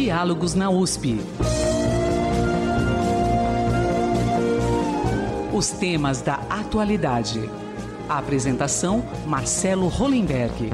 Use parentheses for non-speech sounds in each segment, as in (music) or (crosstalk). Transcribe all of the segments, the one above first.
Diálogos na USP. Os temas da atualidade. A apresentação: Marcelo Hollenberg.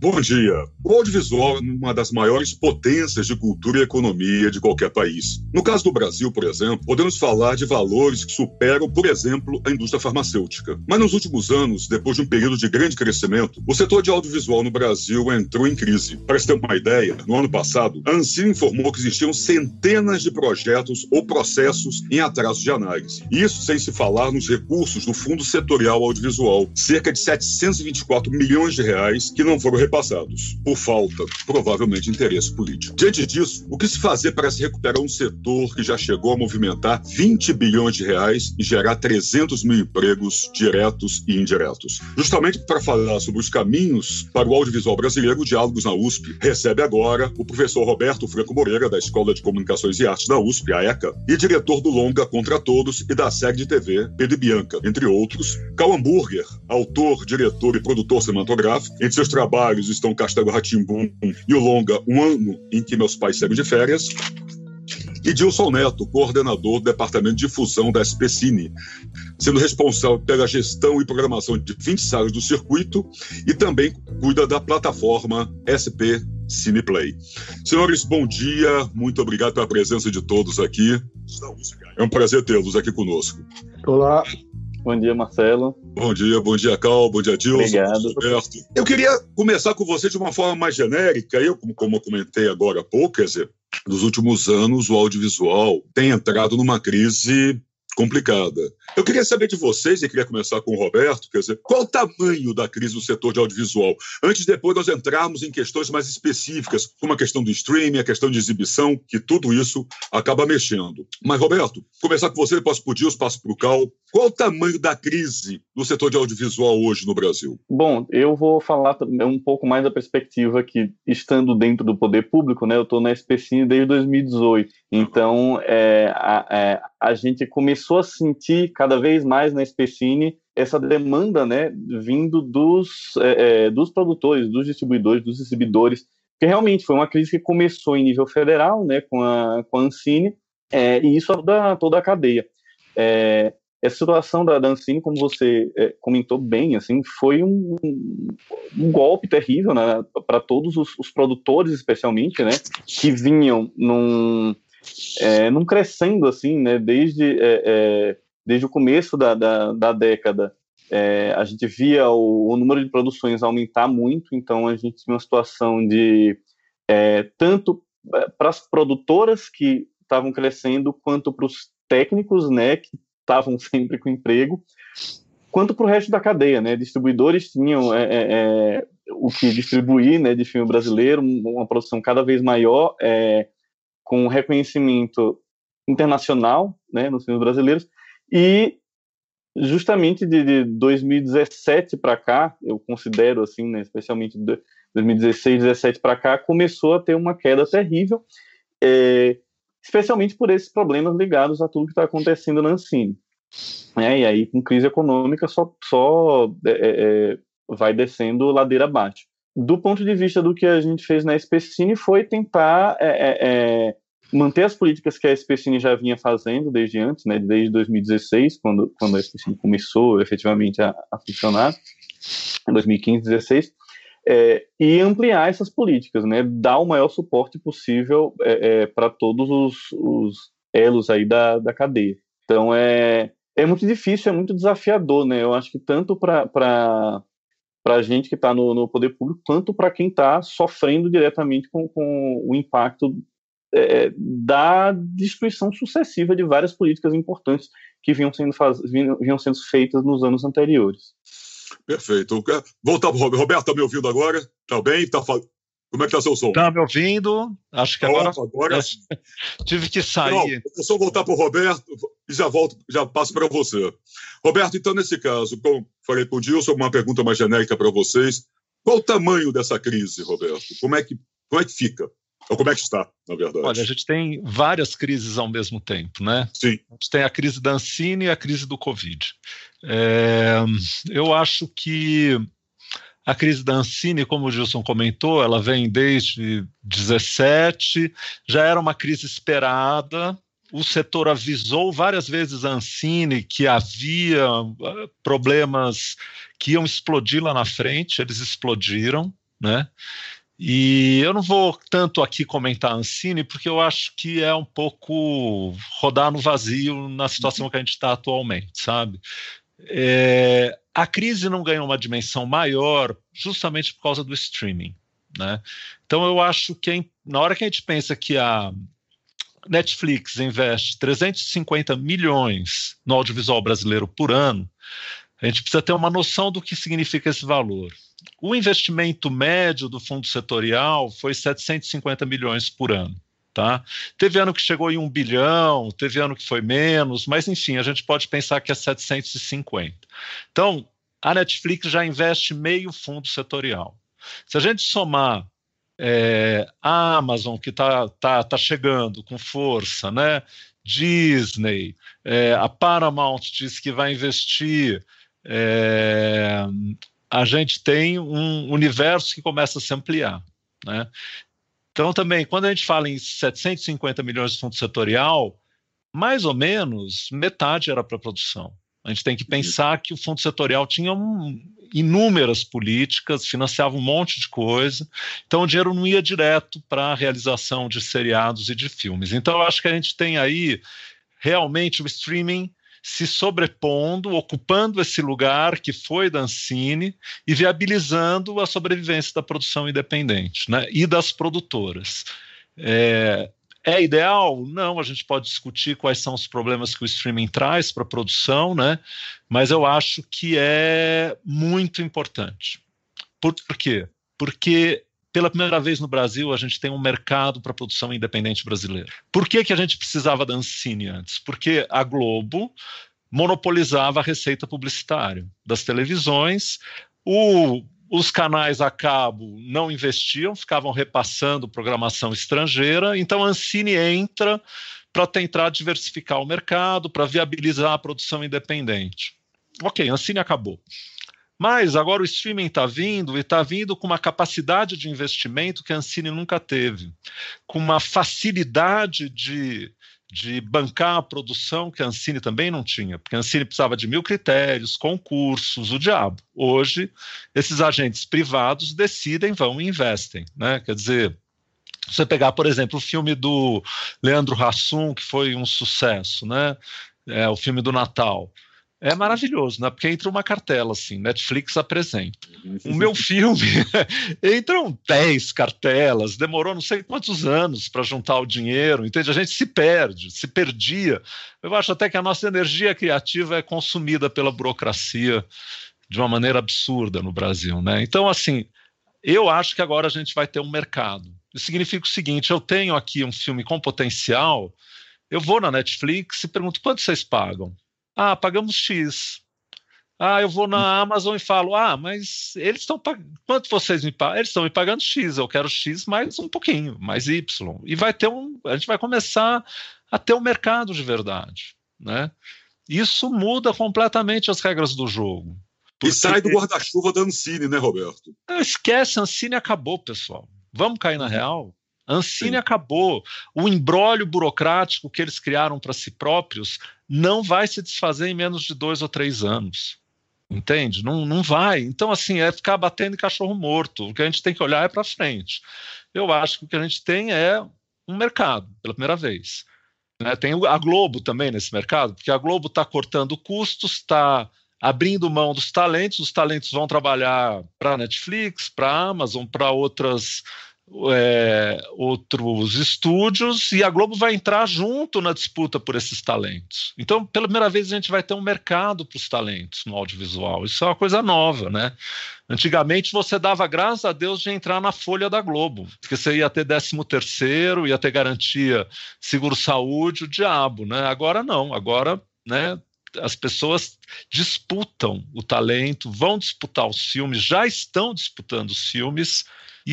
Bom dia. O audiovisual é uma das maiores potências de cultura e economia de qualquer país. No caso do Brasil, por exemplo, podemos falar de valores que superam, por exemplo, a indústria farmacêutica. Mas nos últimos anos, depois de um período de grande crescimento, o setor de audiovisual no Brasil entrou em crise. Para se ter uma ideia, no ano passado, a Ancine informou que existiam centenas de projetos ou processos em atraso de análise. Isso sem se falar nos recursos do Fundo Setorial Audiovisual, cerca de 724 milhões de reais que não foram repassados, por falta, provavelmente, de interesse político. Diante disso, o que se fazer para se recuperar um setor que já chegou a movimentar 20 bilhões de reais e gerar 300 mil empregos diretos e indiretos? Justamente para falar sobre os caminhos para o audiovisual brasileiro, o Diálogos na USP recebe agora o professor Roberto Franco Moreira, da Escola de Comunicações e Artes da USP, a ECA, e diretor do Longa Contra Todos e da série de TV Pedro e Bianca, entre outros. Cal Hamburger, autor, diretor e produtor cinematográfico, entre seus trabalhos estão Castelo Ratimbum e o longa Um Ano em que Meus Pais Saíram de Férias. E Dilson Neto, coordenador do Departamento de Difusão da SPCine, sendo responsável pela gestão e programação de 20 salas do circuito e também cuida da plataforma SP Cineplay. Senhores, bom dia, muito obrigado pela presença de todos aqui. É um prazer tê-los aqui conosco. Olá, Bom dia, Marcelo. Bom dia, bom dia, Cal, bom dia, Dilson. Obrigado. Eu queria começar com você de uma forma mais genérica. Eu, como eu comentei agora há pouco, quer dizer, nos últimos anos o audiovisual tem entrado numa crise complicada. Eu queria saber de vocês, e queria começar com o Roberto, quer dizer, qual o tamanho da crise do setor de audiovisual? Antes depois nós entrarmos em questões mais específicas, como a questão do streaming, a questão de exibição, que tudo isso acaba mexendo. Mas, Roberto, começar com você, depois por Dias, passo para o Cal. Qual o tamanho da crise do setor de audiovisual hoje no Brasil? Bom, eu vou falar um pouco mais da perspectiva que, estando dentro do poder público, né, eu estou na SPCine desde 2018. Então, é, a, é, a gente começou a sentir cada vez mais na SPCine essa demanda né, vindo dos, é, é, dos produtores, dos distribuidores, dos exibidores, que realmente foi uma crise que começou em nível federal, né, com a, com a Ancine, é, e isso toda, toda a cadeia. É, essa situação da, da Ancine, como você é, comentou bem, assim, foi um, um golpe terrível né, para todos os, os, produtores, especialmente, né, que vinham num, é, num crescendo assim, né, desde, é, é, desde o começo da, da, da década. É, a gente via o, o, número de produções aumentar muito, então a gente tinha uma situação de é, tanto para as produtoras que estavam crescendo, quanto para os técnicos, né, que estavam (laughs) sempre com emprego, quanto para o resto da cadeia, né? Distribuidores tinham é, é, o que distribuir, né, de filme brasileiro, uma produção cada vez maior, é, com reconhecimento internacional, né, nos filmes brasileiros, e justamente de, de 2017 para cá, eu considero assim, né, especialmente de 2016, 2017 para cá, começou a ter uma queda terrível. É, especialmente por esses problemas ligados a tudo que está acontecendo na Ancine. É, e aí, com crise econômica, só, só é, é, é, vai descendo ladeira abaixo. Do ponto de vista do que a gente fez na SPCine, foi tentar é, é, manter as políticas que a SPCine já vinha fazendo desde antes, né, desde 2016, quando, quando a SPCine começou efetivamente a, a funcionar, em 2015, 2016, é, e ampliar essas políticas, né, dar o maior suporte possível é, é, para todos os, os, elos aí da, da cadeia. Então é, é muito difícil, é muito desafiador, né? Eu acho que tanto para para a gente que está no, no, poder público, quanto para quem está sofrendo diretamente com, com o impacto é, da destruição sucessiva de várias políticas importantes que vinham sendo, faz, vinham, sendo feitas nos anos anteriores. Perfeito. Voltar para o Roberto. Roberto, está me ouvindo agora? Está bem? Tá fal... Como é que está seu som? Está me ouvindo? Acho que agora. Opa, agora... Tive que sair. Não, eu só voltar para o Roberto e já volto, já passo para você. Roberto, então, nesse caso, como falei com o Dilson, uma pergunta mais genérica para vocês. Qual o tamanho dessa crise, Roberto? Como é que, como é que fica? Ou como é que está, na verdade? Olha, a gente tem várias crises ao mesmo tempo, né? Sim. A gente tem a crise da Ancine e a crise do Covid. É, eu acho que A crise da Ancine, como o Gilson comentou, ela vem desde 17, já era uma crise esperada, o setor avisou várias vezes a Ancine que havia eh, problemas que iam explodir lá na frente, eles explodiram, né? E eu não vou tanto aqui comentar a Ancine, porque eu acho que é um pouco rodar no vazio na situação que a gente está atualmente, sabe? É, a crise não ganhou uma dimensão maior justamente por causa do streaming, né? Então eu acho que na hora que a gente pensa que a Netflix investe 350 milhões no audiovisual brasileiro por ano, a gente precisa ter uma noção do que significa esse valor. O investimento médio do fundo setorial foi 750 milhões por ano. Tá? Teve ano que chegou em um bilhão, teve ano que foi menos, mas enfim, a gente pode pensar que é 750. Então, a Netflix já investe meio fundo setorial. Se a gente somar é, a Amazon, que está tá, tá chegando com força, né? Disney, é, a Paramount diz que vai investir. É, a gente tem um universo que começa a se ampliar. Né? Então, também, quando a gente fala em 750 milhões de fundo setorial, mais ou menos metade era para produção. A gente tem que pensar que o fundo setorial tinha um, inúmeras políticas, financiava um monte de coisa, então o dinheiro não ia direto para a realização de seriados e de filmes. Então eu acho que a gente tem aí realmente o streaming se sobrepondo, ocupando esse lugar que foi da Ancine e viabilizando a sobrevivência da produção independente né, e das produtoras. É, é ideal? Não, a gente pode discutir quais são os problemas que o streaming traz para a produção, né? mas eu acho que é muito importante. Por quê? Porque pela primeira vez no Brasil, a gente tem um mercado para produção independente brasileira. Por que, que a gente precisava da Ancine antes? Porque a Globo monopolizava a receita publicitária das televisões, o os canais a cabo não investiam, ficavam repassando programação estrangeira, então a Ancine entra para tentar diversificar o mercado, para viabilizar a produção independente. Ok, a Ancine acabou. Mas agora o streaming está vindo e está vindo com uma capacidade de investimento que a Ancine nunca teve, com uma facilidade de de bancar a produção que a Ancine também não tinha, porque a Ancine precisava de mil critérios, concursos, o diabo. Hoje, esses agentes privados decidem, vão e investem. Né? Quer dizer, você pegar, por exemplo, o filme do Leandro Hassum, que foi um sucesso, né? É, o filme do Natal é maravilhoso, né? Porque entra uma cartela assim, Netflix apresenta. O meu filme (laughs) entram 10 cartelas, demorou não sei quantos anos para juntar o dinheiro, entende? A gente se perde, se perdia. Eu acho até que a nossa energia criativa é consumida pela burocracia de uma maneira absurda no Brasil, né? Então, assim, eu acho que agora a gente vai ter um mercado. Isso significa o seguinte: eu tenho aqui um filme com potencial, eu vou na Netflix e pergunto quanto vocês pagam? Ah, pagamos X. Ah, eu vou na Amazon e falo, ah, mas eles estão pagando. Quanto vocês me pagam? Eles estão me pagando X, eu quero X mais um pouquinho, mais Y. E vai ter um. A gente vai começar a ter um mercado de verdade. Né? Isso muda completamente as regras do jogo. Porque... E sai do guarda-chuva da Ancine, né, Roberto? Esquece, a Ancine acabou, pessoal. Vamos cair na uhum. real? A Ancine Sim. acabou. O embrólio burocrático que eles criaram para si próprios não vai se desfazer em menos de dois ou três anos. Entende? Não, não vai. Então, assim, é ficar batendo em cachorro morto. O que a gente tem que olhar é para frente. Eu acho que o que a gente tem é um mercado, pela primeira vez. Né? Tem a Globo também nesse mercado, porque a Globo está cortando custos, está abrindo mão dos talentos, os talentos vão trabalhar para a Netflix, para a Amazon, para outras é, outros estúdios e a Globo vai entrar junto na disputa por esses talentos. Então, pela primeira vez, a gente vai ter um mercado para os talentos no audiovisual. Isso é uma coisa nova, né? Antigamente você dava graças a Deus de entrar na folha da Globo, porque você ia ter 13 terceiro, ia ter garantia seguro-saúde, o diabo, né? Agora não, agora, né? As pessoas disputam o talento, vão disputar os filmes, já estão disputando os filmes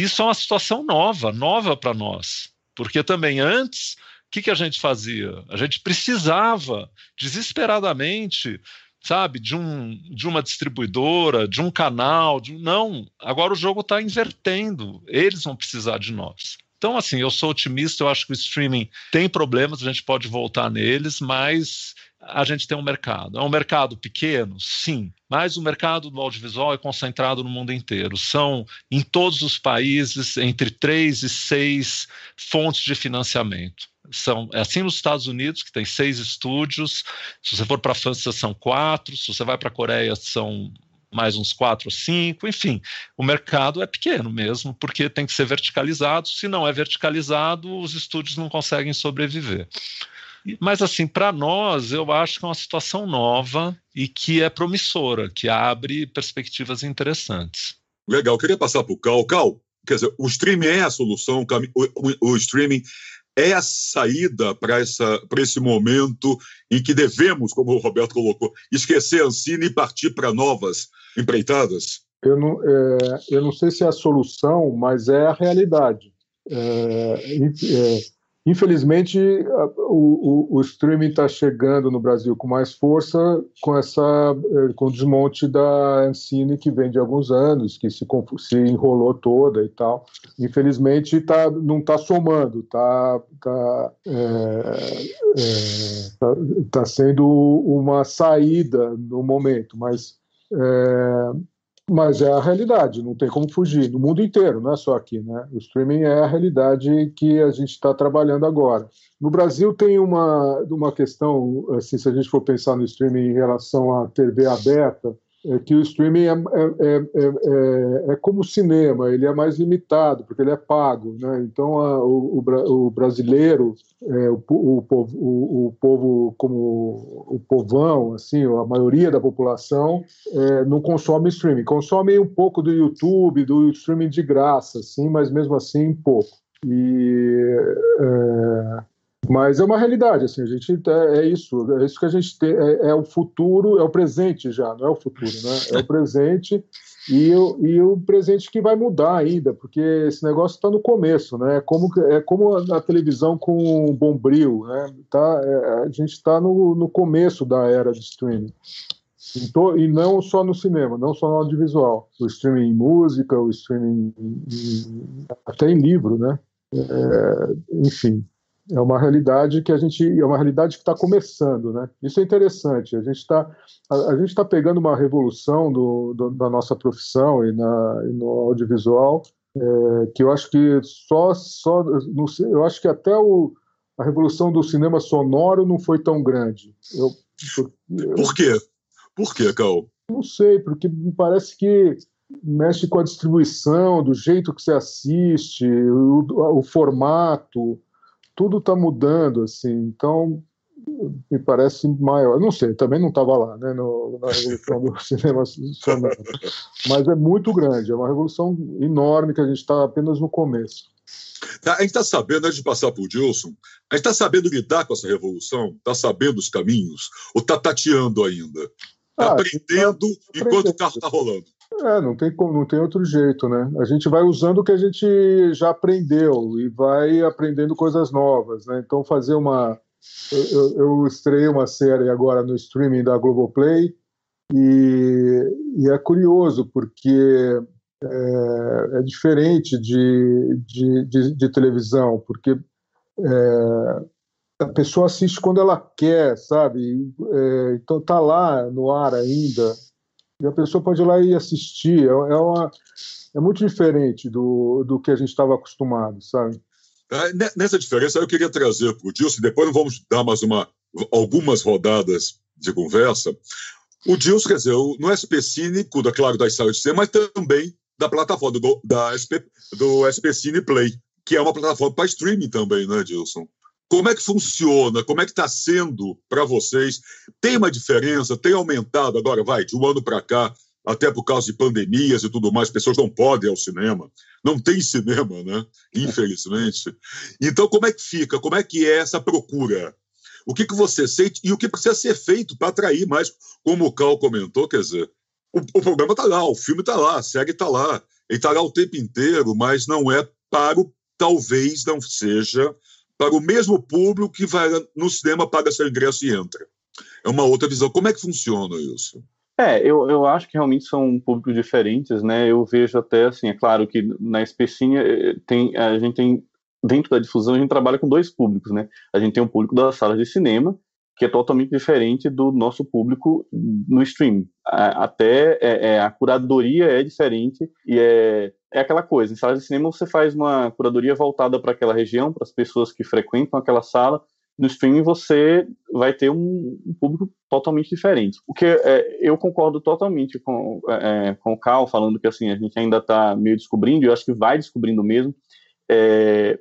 isso é uma situação nova, nova para nós, porque também antes, o que, que a gente fazia? A gente precisava desesperadamente sabe, de, um, de uma distribuidora, de um canal, de, não. Agora o jogo está invertendo. Eles vão precisar de nós. Então, assim, eu sou otimista, eu acho que o streaming tem problemas, a gente pode voltar neles, mas a gente tem um mercado. É um mercado pequeno? Sim, mas o mercado do audiovisual é concentrado no mundo inteiro. São, em todos os países, entre três e seis fontes de financiamento. São, é assim nos Estados Unidos, que tem seis estúdios. Se você for para a França, são quatro. Se você vai para a Coreia, são mais uns quatro ou cinco. Enfim, o mercado é pequeno mesmo, porque tem que ser verticalizado. Se não é verticalizado, os estúdios não conseguem sobreviver. Mas, assim, para nós, eu acho que é uma situação nova e que é promissora, que abre perspectivas interessantes. Legal, queria passar para o Cal. Cal, quer dizer, o streaming é a solução, o, o, o streaming é a saída para esse momento em que devemos, como o Roberto colocou, esquecer a Ancine e partir para novas empreitadas? Eu não, é, eu não sei se é a solução, mas é a realidade. É, é, Infelizmente, o, o, o streaming está chegando no Brasil com mais força com essa eh, com o desmonte da Ancine que vem de alguns anos, que se, se enrolou toda e tal. Infelizmente, tá, não está somando, está tá, é, é, tá, tá, sendo uma saída no momento, mas é, mas é a realidade, não tem como fugir. No mundo inteiro, não é só aqui. Né? O streaming é a realidade que a gente está trabalhando agora. No Brasil tem uma, uma questão, assim, se a gente for pensar no streaming em relação à TV aberta, é que o streaming é, é, é, é, como o cinema, ele é mais limitado, porque ele é pago. Né? Então, a, o, o, brasileiro, o, o, povo, o, povo como o povão, assim, a maioria da população, não consome streaming. Consome um pouco do YouTube, do streaming de graça, assim, mas mesmo assim pouco. E mas é uma realidade, assim, a gente é, é, isso, é isso que a gente tem, é, é, o futuro, é o presente já, não é o futuro, né? É o (laughs) presente e o, e o presente que vai mudar ainda, porque esse negócio está no começo, né? É como, é como a, televisão com bombril, né? Tá, é, a gente está no, no começo da era de streaming. Então, e não só no cinema, não só no audiovisual. O streaming em música, o streaming em, até em livro, né? É, enfim, é uma realidade que a gente é uma realidade que está começando, né? Isso é interessante. A gente está a, a, gente está pegando uma revolução do, do, da nossa profissão e, na, e no audiovisual é, que eu acho que só só no, eu acho que até o, a revolução do cinema sonoro não foi tão grande. Eu, por, por quê? Por quê, Cal? Não sei, porque me parece que mexe com a distribuição, do jeito que você assiste, o, o formato tudo está mudando, assim, então me parece maior. Eu não sei, também não estava lá, né, no, na revolução do (laughs) cinema sonoro, mas é muito grande, é uma revolução enorme que a gente está apenas no começo. Tá, a gente está sabendo, antes de passar para o Dilson, a gente está sabendo lidar com essa revolução? Está sabendo os caminhos? Ou está tateando ainda? Está ah, aprendendo tá enquanto o carro está rolando? É, não tem, não tem outro jeito, né? A gente vai usando o que a gente já aprendeu e vai aprendendo coisas novas, né? Então, fazer uma. Eu, eu estreiei uma série agora no streaming da Globoplay e, e é curioso porque é, é diferente de, de, de, de, televisão, porque é, a pessoa assiste quando ela quer, sabe? É, então tá lá no ar ainda e a pessoa pode ir lá e assistir. É, é, uma, é muito diferente do, do que a gente estava acostumado, sabe? É, nessa diferença, eu queria trazer para o Dilson, depois vamos dar mais uma, algumas rodadas de conversa. O Dilson, quer dizer, no SP Cínico, da, claro, das salas de mas também da plataforma do, da SP, do SP Cine Play, que é uma plataforma para streaming também, né, Dilson? Como é que funciona? Como é que está sendo para vocês? Tem uma diferença? Tem aumentado agora, vai, de um ano para cá, até por causa de pandemias e tudo mais, pessoas não podem ir ao cinema. Não tem cinema, né? (laughs) Infelizmente. Então, como é que fica? Como é que é essa procura? O que, que você sente e o que precisa ser feito para atrair mais? Como o Cal comentou, quer dizer, o, o programa está lá, o filme está lá, a série está lá, ele está lá o tempo inteiro, mas não é para o. Talvez não seja para o mesmo público que vai no cinema, paga seu ingresso e entra. é uma outra visão. Como é que funciona isso? É, eu, eu acho que realmente são públicos diferentes, né? Eu vejo até assim, é claro que na especinha eh, tem, a gente tem dentro da difusão a gente trabalha com dois públicos, né? A gente tem um público das salas de cinema que é totalmente diferente do nosso público no streaming. Até é, é, a curadoria é diferente e é, é aquela coisa. Em sala de cinema você faz uma curadoria voltada para aquela região, para as pessoas que frequentam aquela sala no streaming você vai ter um, um público totalmente diferente. O que é, eu concordo totalmente com, é, com o Carl, falando que assim, a gente ainda está meio descobrindo, e eu acho que vai descobrindo mesmo é,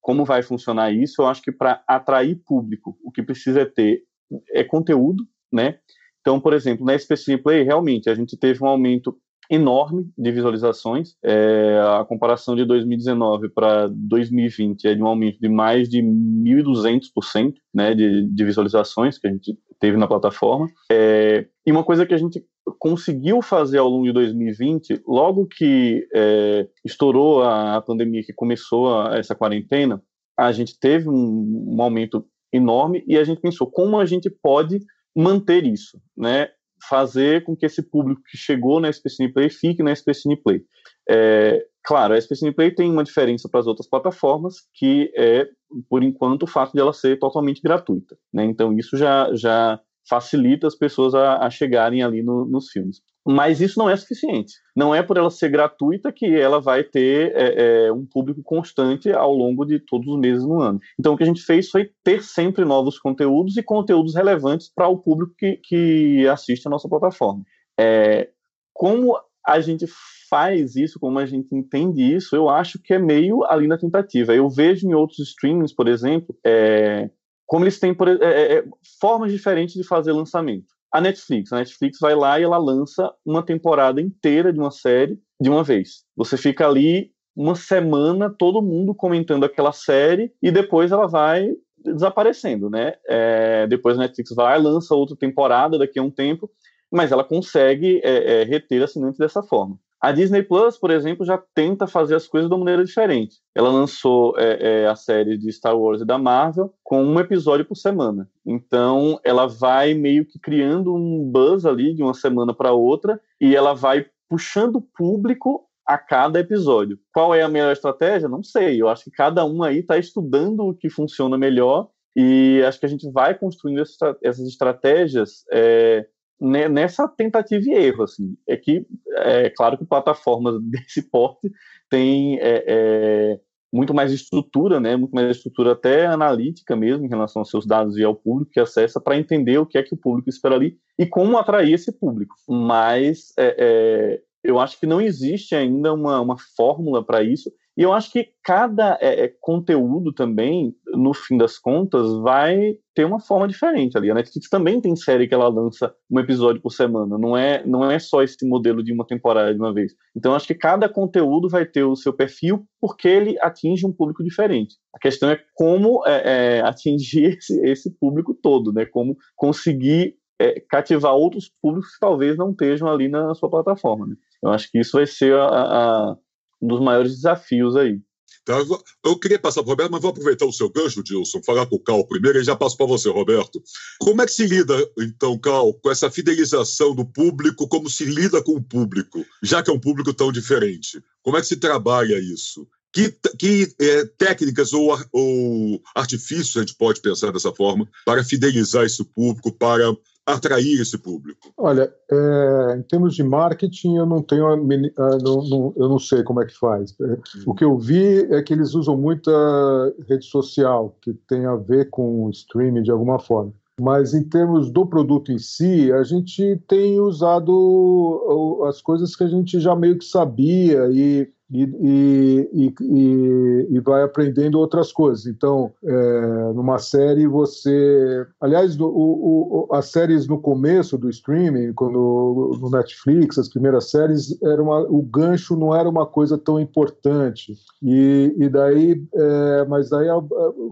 como vai funcionar isso. Eu acho que para atrair público, o que precisa é ter é conteúdo, né? Então, por exemplo, na SPC Play, realmente, a gente teve um aumento enorme de visualizações. É, a comparação de 2019 para 2020 é de um aumento de mais de 1.200% né, de, de visualizações que a gente teve na plataforma. É, e uma coisa que a gente conseguiu fazer ao longo de 2020, logo que é, estourou a, a, pandemia, que começou a, essa quarentena, a gente teve um, um aumento enorme e a gente pensou como a gente pode manter isso, né? Fazer com que esse público que chegou na SPCine Play fique na SPCine Play. É, claro, a SPCine Play tem uma diferença para as outras plataformas, que é, por enquanto, o fato de ela ser totalmente gratuita. Né? Então, isso já, já facilita as pessoas a, a chegarem ali no, nos filmes. Mas isso não é suficiente. Não é por ela ser gratuita que ela vai ter é, é, um público constante ao longo de todos os meses no ano. Então, o que a gente fez foi ter sempre novos conteúdos e conteúdos relevantes para o público que, que assiste a nossa plataforma. É, como a gente faz isso, como a gente entende isso, eu acho que é meio ali na tentativa. Eu vejo em outros streamings, por exemplo, é, como eles têm por, é, é, formas diferentes de fazer lançamento. A Netflix, a Netflix vai lá e ela lança uma temporada inteira de uma série de uma vez. Você fica ali uma semana todo mundo comentando aquela série e depois ela vai desaparecendo, né? É, depois a Netflix vai lança outra temporada daqui a um tempo, mas ela consegue é, é, reter assinantes dessa forma. A Disney Plus, por exemplo, já tenta fazer as coisas de uma maneira diferente. Ela lançou é, é, a série de Star Wars e da Marvel com um episódio por semana. Então, ela vai meio que criando um buzz ali de uma semana para outra e ela vai puxando o público a cada episódio. Qual é a melhor estratégia? Não sei. Eu acho que cada um aí está estudando o que funciona melhor e acho que a gente vai construindo essas estratégias é, nessa tentativa e erro, assim, é que é claro que plataformas (laughs) desse porte têm é, é, muito mais estrutura, né, muito mais estrutura até analítica mesmo em relação aos seus dados e ao público que acessa para entender o que é que o público espera ali e como atrair esse público. Mas é, é eu acho que não existe ainda uma, uma fórmula para isso e eu acho que cada é, é, conteúdo também, no fim das contas, vai ter uma forma diferente ali. A Netflix também tem série que ela lança um episódio por semana, não é, não é só esse modelo de uma temporada de uma vez. Então, acho que cada conteúdo vai ter o seu perfil porque ele atinge um público diferente. A questão é como é, é, atingir (laughs) esse, esse público todo, né? Como conseguir é, cativar outros públicos que talvez não estejam ali na sua plataforma. Né? Eu acho que isso vai ser a, a um dos maiores desafios aí. Então, eu queria passar para o Roberto, mas vou aproveitar o seu gancho, Dilson, falar com o Cal primeiro e já passo para você, Roberto. Como é que se lida, então, Cal, com essa fidelização do público, como se lida com o público, já que é um público tão diferente? Como é que se trabalha isso? Que, que é, técnicas ou, ou artifícios a gente pode pensar dessa forma para fidelizar esse público, para atrair esse público? Olha, é, em termos de marketing, eu não tenho, não, não, eu não sei como é que faz. É, o que eu vi é que eles usam muita rede social que tem a ver com streaming de alguma forma. Mas em termos do produto em si, a gente tem usado as coisas que a gente já meio que sabia e e, e, e, e, vai aprendendo outras coisas. Então, é, numa série você, aliás, o, o, as séries no começo do streaming, quando no Netflix, as primeiras séries, era uma, o gancho não era uma coisa tão importante. E, daí, é, mas daí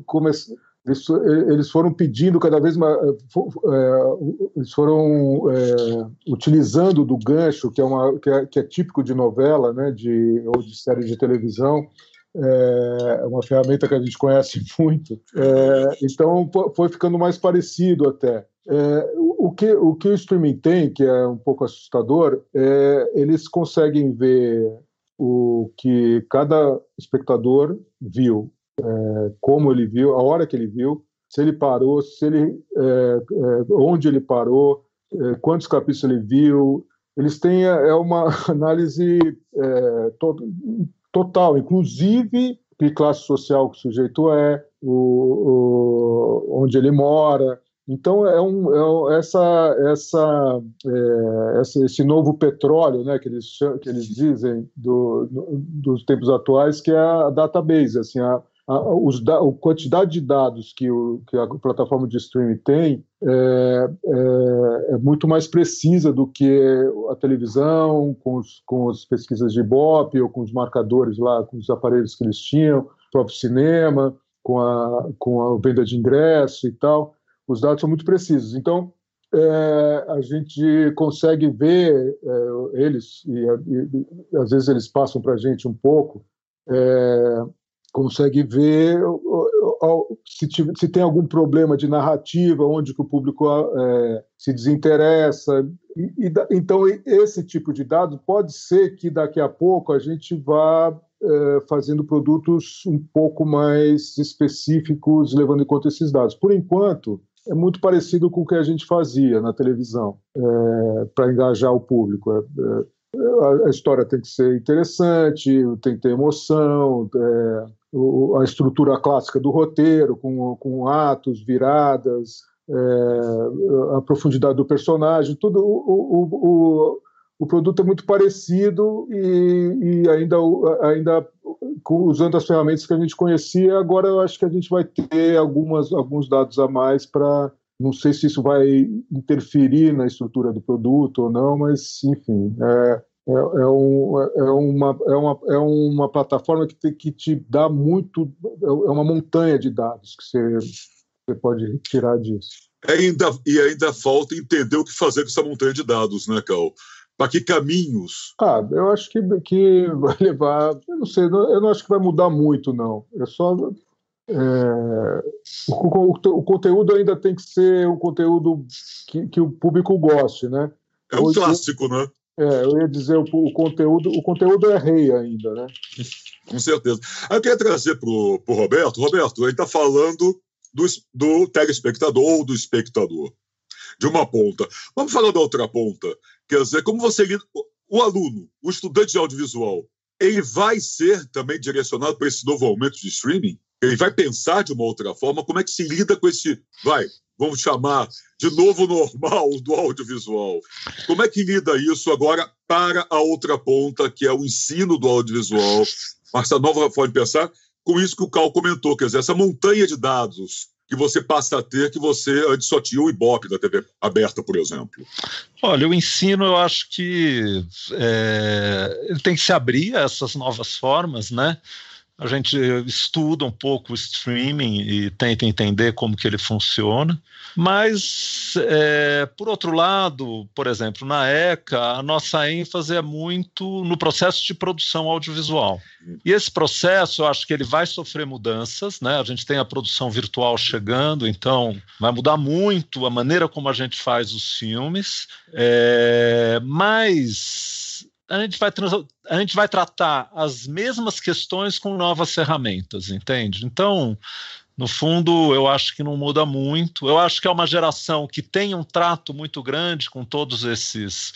comece, eles, eles foram pedindo cada vez mais, é, é, eles foram é, utilizando do gancho, que é, uma, que é, que é, típico de novela, né, de, ou de série de televisão, é uma ferramenta que a gente conhece (laughs) muito. É, então foi ficando mais parecido até. É, o, que, o que o streaming tem, que é um pouco assustador, é eles conseguem ver o que cada espectador viu, é, como ele viu, a hora que ele viu, se ele parou, se ele, é, é onde ele parou, é, quantos capítulos ele viu. Eles têm é uma (laughs) análise to, total, inclusive que classe social que o sujeito é, o, o onde ele mora. Então é um é essa essa, é, esse novo petróleo, né, que eles que eles dizem do, dos tempos atuais, que é a database, assim, a, a, os, a quantidade de dados que, o, que a plataforma de streaming tem é, é, é, muito mais precisa do que a televisão, com, os, com as pesquisas de Ibope, ou com os marcadores lá, com os aparelhos que eles tinham, o próprio cinema, com a, com a venda de ingresso e tal. Os dados são muito precisos. Então, é, a gente consegue ver é, eles, e, e, às vezes eles passam para a gente um pouco, é, consegue ver se, se, tem algum problema de narrativa, onde que o público é, se desinteressa. E, e, então, esse tipo de dado pode ser que daqui a pouco a gente vá é, fazendo produtos um pouco mais específicos, levando em conta esses dados. Por enquanto, é muito parecido com o que a gente fazia na televisão, é, para engajar o público. É, é a história tem que ser interessante, tem que ter emoção, é, a estrutura clássica do roteiro, com, com atos, viradas, é, a profundidade do personagem, tudo. O, o, o, produto é muito parecido e, e, ainda, ainda usando as ferramentas que a gente conhecia. Agora eu acho que a gente vai ter algumas, alguns dados a mais para. Não sei se isso vai interferir na estrutura do produto ou não, mas enfim, é, é, é, um, é, uma, é, uma, é uma plataforma que, te, que te dá muito, é uma montanha de dados que você, você pode tirar disso. É ainda, e ainda falta entender o que fazer com essa montanha de dados, né, Cal? Para que caminhos? Ah, eu acho que, que vai levar. Eu não sei, eu não acho que vai mudar muito, não. É só. É, o, o, o, conteúdo ainda tem que ser um conteúdo que, que o público goste, né? É um Hoje, clássico, né? É, eu ia dizer, o, o, conteúdo, o conteúdo é rei ainda, né? Com certeza. Eu queria trazer para o Roberto. Roberto, ele está falando do, do telespectador ou do espectador, de uma ponta. Vamos falar da outra ponta. Quer dizer, como você lida. O aluno, o estudante de audiovisual, ele vai ser também direcionado para esse novo aumento de streaming? Ele vai pensar de uma outra forma? Como é que se lida com esse. Vai, vamos chamar de novo normal do audiovisual. Como é que lida isso agora para a outra ponta, que é o ensino do audiovisual? Essa nova forma de pensar, com isso que o Cal comentou, quer dizer, essa montanha de dados que você passa a ter que você antes só tinha o Ibope da TV aberta, por exemplo? Olha, o ensino eu acho que é, ele tem que se abrir a essas novas formas, né? A gente estuda um pouco o streaming e tenta entender como que ele funciona, mas é, por outro lado, por exemplo, na ECA, a nossa ênfase é muito no processo de produção audiovisual. E esse processo, eu acho que ele vai sofrer mudanças, né? A gente tem a produção virtual chegando, então vai mudar muito a maneira como a gente faz os filmes, é, mas a gente vai a gente vai tratar as mesmas questões com novas ferramentas, entende? Então, no fundo, eu acho que não muda muito. Eu acho que é uma geração que tem um trato muito grande com todos esses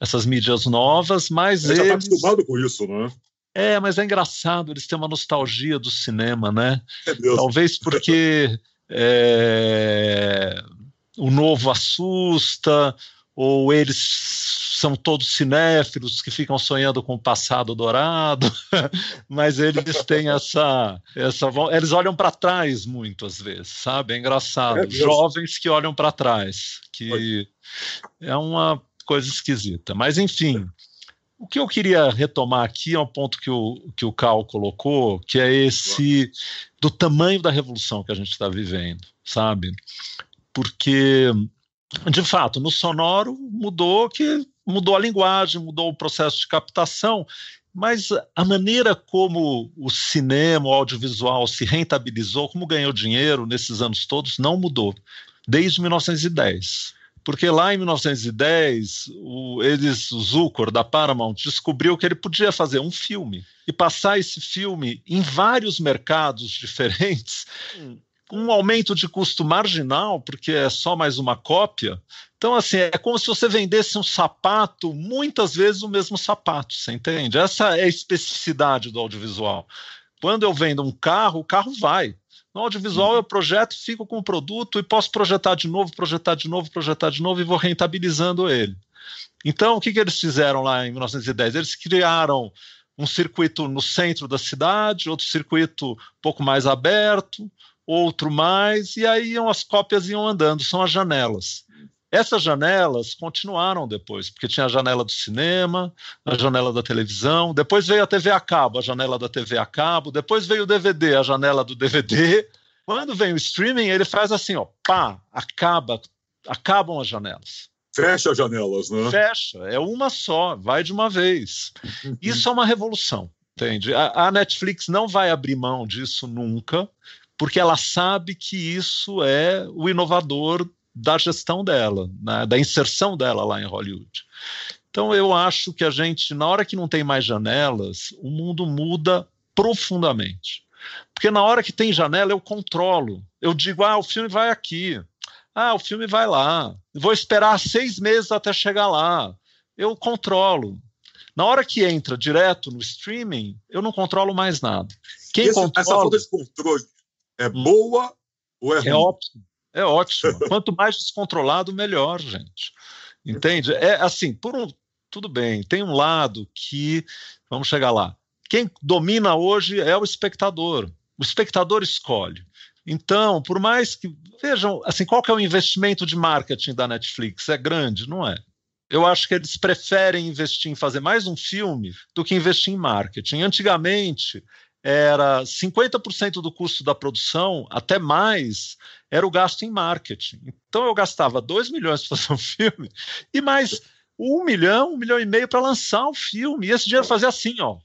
essas mídias novas, mas eles já está acostumado com isso, né? É, mas é engraçado, eles têm uma nostalgia do cinema, né? É Talvez porque (laughs) é, o novo assusta, ou eles são todos cinéfilos que ficam sonhando com o passado dourado, (laughs) mas eles têm essa, essa eles olham para trás muitas vezes, sabe? É engraçado. É Jovens que olham para trás, que é uma coisa esquisita. Mas enfim, o que eu queria retomar aqui é um ponto que o, que o Cal colocou, que é esse do tamanho da revolução que a gente está vivendo, sabe? Porque de fato, no sonoro mudou que mudou a linguagem, mudou o processo de captação, mas a maneira como o cinema, o audiovisual se rentabilizou, como ganhou dinheiro nesses anos todos, não mudou. desde 1910. Porque lá em 1910, o, eles, o Zucker, da Paramount, descobriu que ele podia fazer um filme e passar esse filme em vários mercados (laughs) diferentes, um aumento de custo marginal, porque é só mais uma cópia. Então, assim, é como se você vendesse um sapato, muitas vezes o mesmo sapato, você entende? Essa é a especificidade do audiovisual. Quando eu vendo um carro, o carro vai. No audiovisual eu projeto, fico com o produto e posso projetar de novo, projetar de novo, projetar de novo e vou rentabilizando ele. Então, o que, que eles fizeram lá em 1910? Eles criaram um circuito no centro da cidade, outro circuito um pouco mais aberto, outro mais, e aí as cópias iam andando, são as janelas. Essas janelas continuaram depois, porque tinha a janela do cinema, a janela da televisão, depois veio a TV a cabo, a janela da TV a cabo, depois veio o DVD, a janela do DVD. Quando vem o streaming, ele faz assim, ó, pá, acaba, acabam as janelas. Fecha as janelas, né? Fecha, é uma só, vai de uma vez. (laughs) Isso é uma revolução, entende? A, a Netflix não vai abrir mão disso nunca, porque ela sabe que isso é o inovador da gestão dela, né, da inserção dela lá em Hollywood. Então eu acho que a gente, na hora que não tem mais janelas, o mundo muda profundamente. Porque na hora que tem janela, eu controlo. Eu digo, ah, o filme vai aqui. Ah, o filme vai lá. Vou esperar seis meses até chegar lá. Eu controlo. Na hora que entra direto no streaming, eu não controlo mais nada. Quem Esse, controla... Essa falta de controle é boa ou é, é ruim? É ótimo. É ótimo. (laughs) Quanto mais descontrolado, melhor, gente. Entende? É assim, por um. Tudo bem, tem um lado que. Vamos chegar lá. Quem domina hoje é o espectador. O espectador escolhe. Então, por mais que. Vejam, assim, qual que é o investimento de marketing da Netflix? É grande, não é? Eu acho que eles preferem investir em fazer mais um filme do que investir em marketing. Antigamente, era 50% do custo da produção, até mais, era o gasto em marketing. Então eu gastava 2 milhões (laughs) para fazer um filme e mais um milhão, um milhão e meio para lançar o filme. E esse dinheiro fazia assim, ó.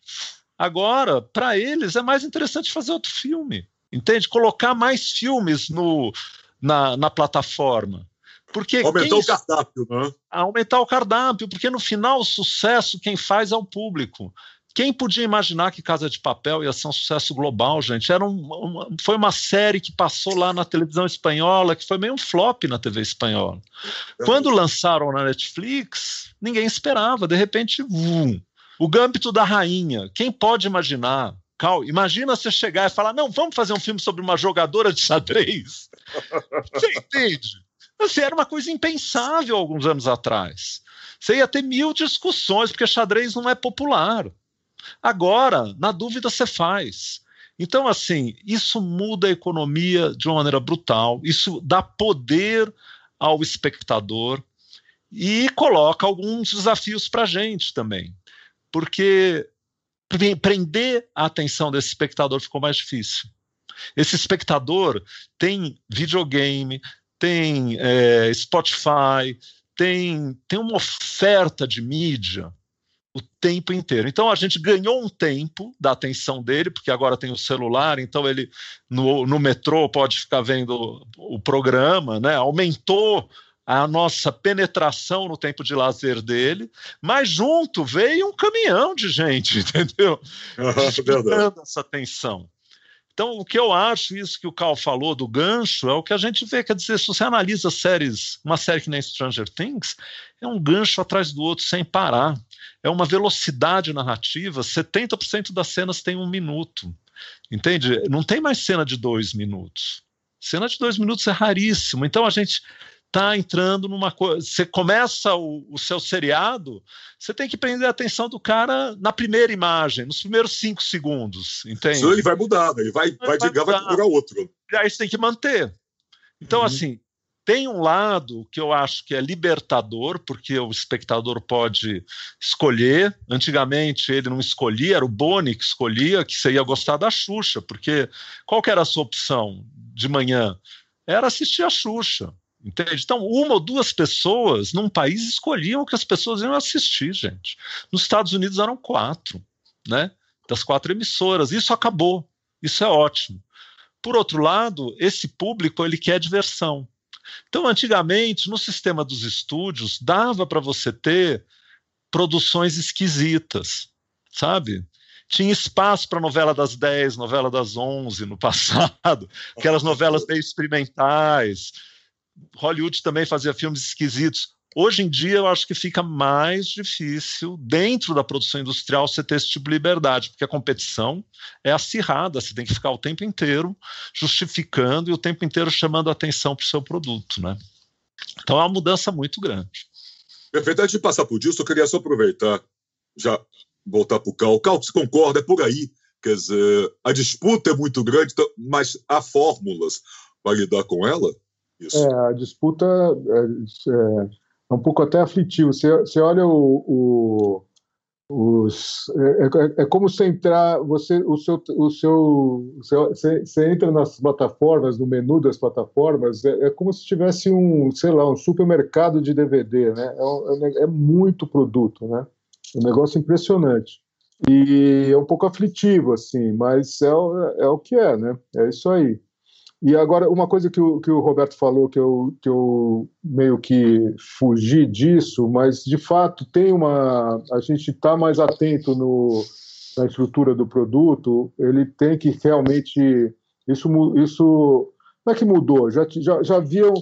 Agora, para eles, é mais interessante fazer outro filme. Entende? Colocar mais filmes no, na, na plataforma. Porque aumentar quem... o cardápio, né? Aumentar o cardápio, porque no final o sucesso quem faz é o público. Quem podia imaginar que Casa de Papel ia ser um sucesso global, gente? Era um, uma, foi uma série que passou lá na televisão espanhola, que foi meio um flop na TV espanhola. Quando lançaram na Netflix, ninguém esperava. De repente, vum, o Gâmbito da Rainha. Quem pode imaginar? Cal, imagina você chegar e falar: não, vamos fazer um filme sobre uma jogadora de xadrez. (laughs) Você entende? Assim, era uma coisa impensável alguns anos atrás. Você ia ter mil discussões, porque xadrez não é popular. Agora, na dúvida, você faz. Então, assim, isso muda a economia de uma maneira brutal, isso dá poder ao espectador e coloca alguns desafios para a gente também. Porque prender a atenção desse espectador ficou mais difícil. Esse espectador tem videogame, tem é, Spotify, tem, tem uma oferta de mídia o tempo inteiro. Então a gente ganhou um tempo da atenção dele, porque agora tem o celular, então ele no, no metrô pode ficar vendo o programa, né? Aumentou a nossa penetração no tempo de lazer dele, mas junto veio um caminhão de gente, (laughs) entendeu? (laughs) Disputando essa atenção. Então, o que eu acho, isso que o Carl falou do gancho, é o que a gente vê. Quer dizer, se você analisa séries, uma série que nem Stranger Things, é um gancho atrás do outro sem parar. É uma velocidade narrativa. 70% das cenas tem um minuto. Entende? Não tem mais cena de dois minutos. Cena de dois minutos é raríssimo. Então a gente está entrando numa coisa. Você começa o, o, seu seriado, você tem que prender a atenção do cara na primeira imagem, nos primeiros cinco segundos, entende? Senão ele vai mudar, ele vai, ele vai, vai ligar, vai procurar outro. E aí você tem que manter. Então, uhum. assim, tem um lado que eu acho que é libertador, porque o espectador pode escolher. Antigamente ele não escolhia, era o Boni que escolhia que você ia gostar da Xuxa, porque qual que era a sua opção de manhã? Era assistir a Xuxa. Entende? Então, uma ou duas pessoas num país escolhiam o que as pessoas iam assistir, gente. Nos Estados Unidos eram quatro, né? Das quatro emissoras. Isso acabou. Isso é ótimo. Por outro lado, esse público ele quer diversão. Então, antigamente, no sistema dos estúdios, dava para você ter produções esquisitas, sabe? Tinha espaço para novela das 10, novela das 11 no (laughs) passado, aquelas novelas meio experimentais. Hollywood também fazia filmes esquisitos. Hoje em dia, eu acho que fica mais difícil, dentro da produção industrial, você ter esse tipo de liberdade, porque a competição é acirrada, você tem que ficar o tempo inteiro justificando e o tempo inteiro chamando atenção para o seu produto. Né? Então é uma mudança muito grande. Perfeito. Antes de passar por isso, eu queria só aproveitar, já voltar para o Cal. Cal, você concorda? É por aí. Quer dizer, a disputa é muito grande, então, mas há fórmulas para lidar com ela? Isso. É, a disputa é, é é um pouco até aflitivo. Você, você olha o, o os, é, é, é, como você entrar, você, o seu, o seu, você, você, entra nas plataformas, no menu das plataformas, é, é, como se tivesse um, sei lá, um supermercado de DVD, né? É, é, muito produto, né? Um negócio impressionante. E é um pouco aflitivo, assim, mas é, é o que é, né? É isso aí. E agora, uma coisa que o, que o Roberto falou, que eu, que eu meio que fugi disso, mas de fato tem uma. A gente está mais atento no, na estrutura do produto, ele tem que realmente. Isso, isso não é que mudou, já, já, já viam.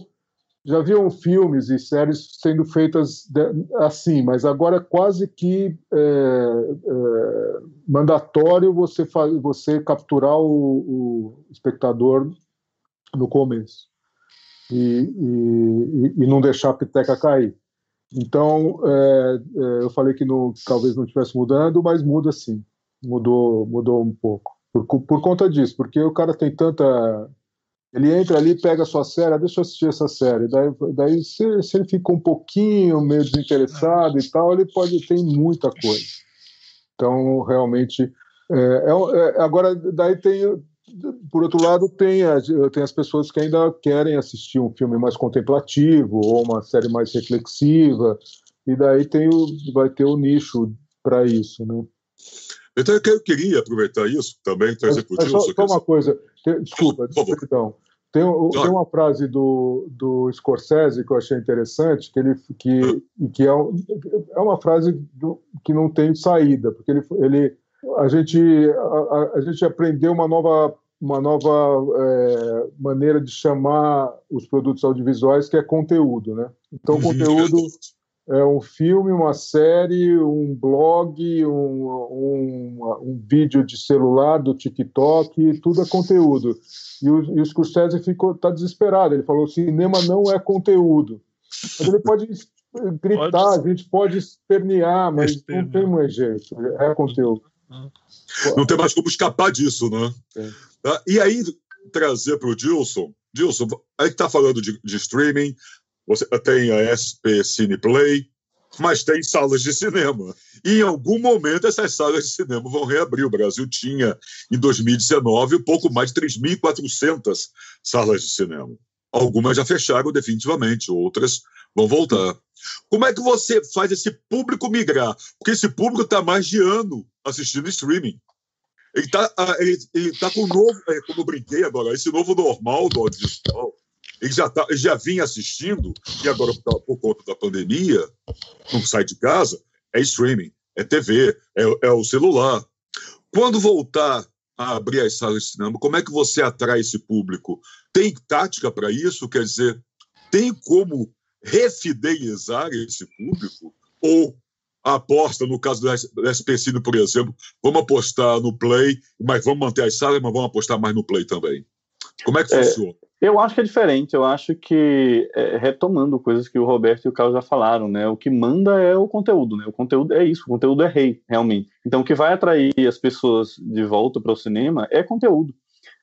Já viam filmes e séries sendo feitas assim, mas agora é quase que é, é, mandatório você, você capturar o, o espectador no começo e, e, e não deixar a peteca cair. Então, é, é, eu falei que não, talvez não estivesse mudando, mas muda sim. Mudou, mudou um pouco. Por, por conta disso, porque o cara tem tanta. Ele entra ali, pega a sua série, ah, deixa eu assistir essa série. Daí, daí se, se ele fica um pouquinho meio desinteressado e tal, ele pode ter muita coisa. Então, realmente. É, é, é agora, daí tem, por outro lado, tem as, tem as pessoas que ainda querem assistir um filme mais contemplativo ou uma série mais reflexiva, e daí tem o, vai ter o nicho para isso, né? Então, eu queria aproveitar isso também, trazer para o Só, só uma coisa, tem, desculpa, então, tem, tem, uma frase do, do Scorsese que eu achei interessante, que, ele, que, que é, é uma frase que não tem saída, porque ele, ele a gente, a, a, gente aprendeu uma nova, uma nova é, maneira de chamar os produtos audiovisuais, que é conteúdo. Né? Então, conteúdo é um filme, uma série, um blog, um, um, um vídeo de celular do TikTok, tudo é conteúdo. E o, e o Scorsese está desesperado. Ele falou: cinema não é conteúdo. Mas ele pode gritar, pode... a gente pode espernear, mas não tem mais jeito. É conteúdo. Não tem mais como escapar disso, né? É. Tá? E aí, trazer para o Dilson. Dilson, aí está falando de, de, streaming, você tem a SP Cineplay, mas tem salas de cinema. E em algum momento essas salas de cinema vão reabrir. O Brasil tinha, em 2019, pouco mais de 3.400 salas de cinema. Algumas já fecharam definitivamente, outras vão voltar. Como é que você faz esse público migrar? Porque esse público está mais de ano assistindo streaming. Ele está ele, ele tá com o novo, é, como eu brinquei agora, esse novo normal do audiovisual. Ele já, tá, ele já vinha assistindo, e agora, por conta da pandemia, não sai de casa, é streaming, é TV, é, é o celular. Quando voltar a abrir as salas de cinema, como é que você atrai esse público? Tem tática para isso? Quer dizer, tem como refidelizar esse público? Ou a aposta, no caso do SPCine, por exemplo, vamos apostar no Play, mas vamos manter as salas, mas vamos apostar mais no Play também? Como é que é, funciona? Eu acho que é diferente. Eu acho que, é, retomando coisas que o Roberto e o Carlos já falaram, né? O que manda é o conteúdo, né? O conteúdo é isso, o conteúdo é rei, realmente. Então, o que vai atrair as pessoas de volta para o cinema é conteúdo.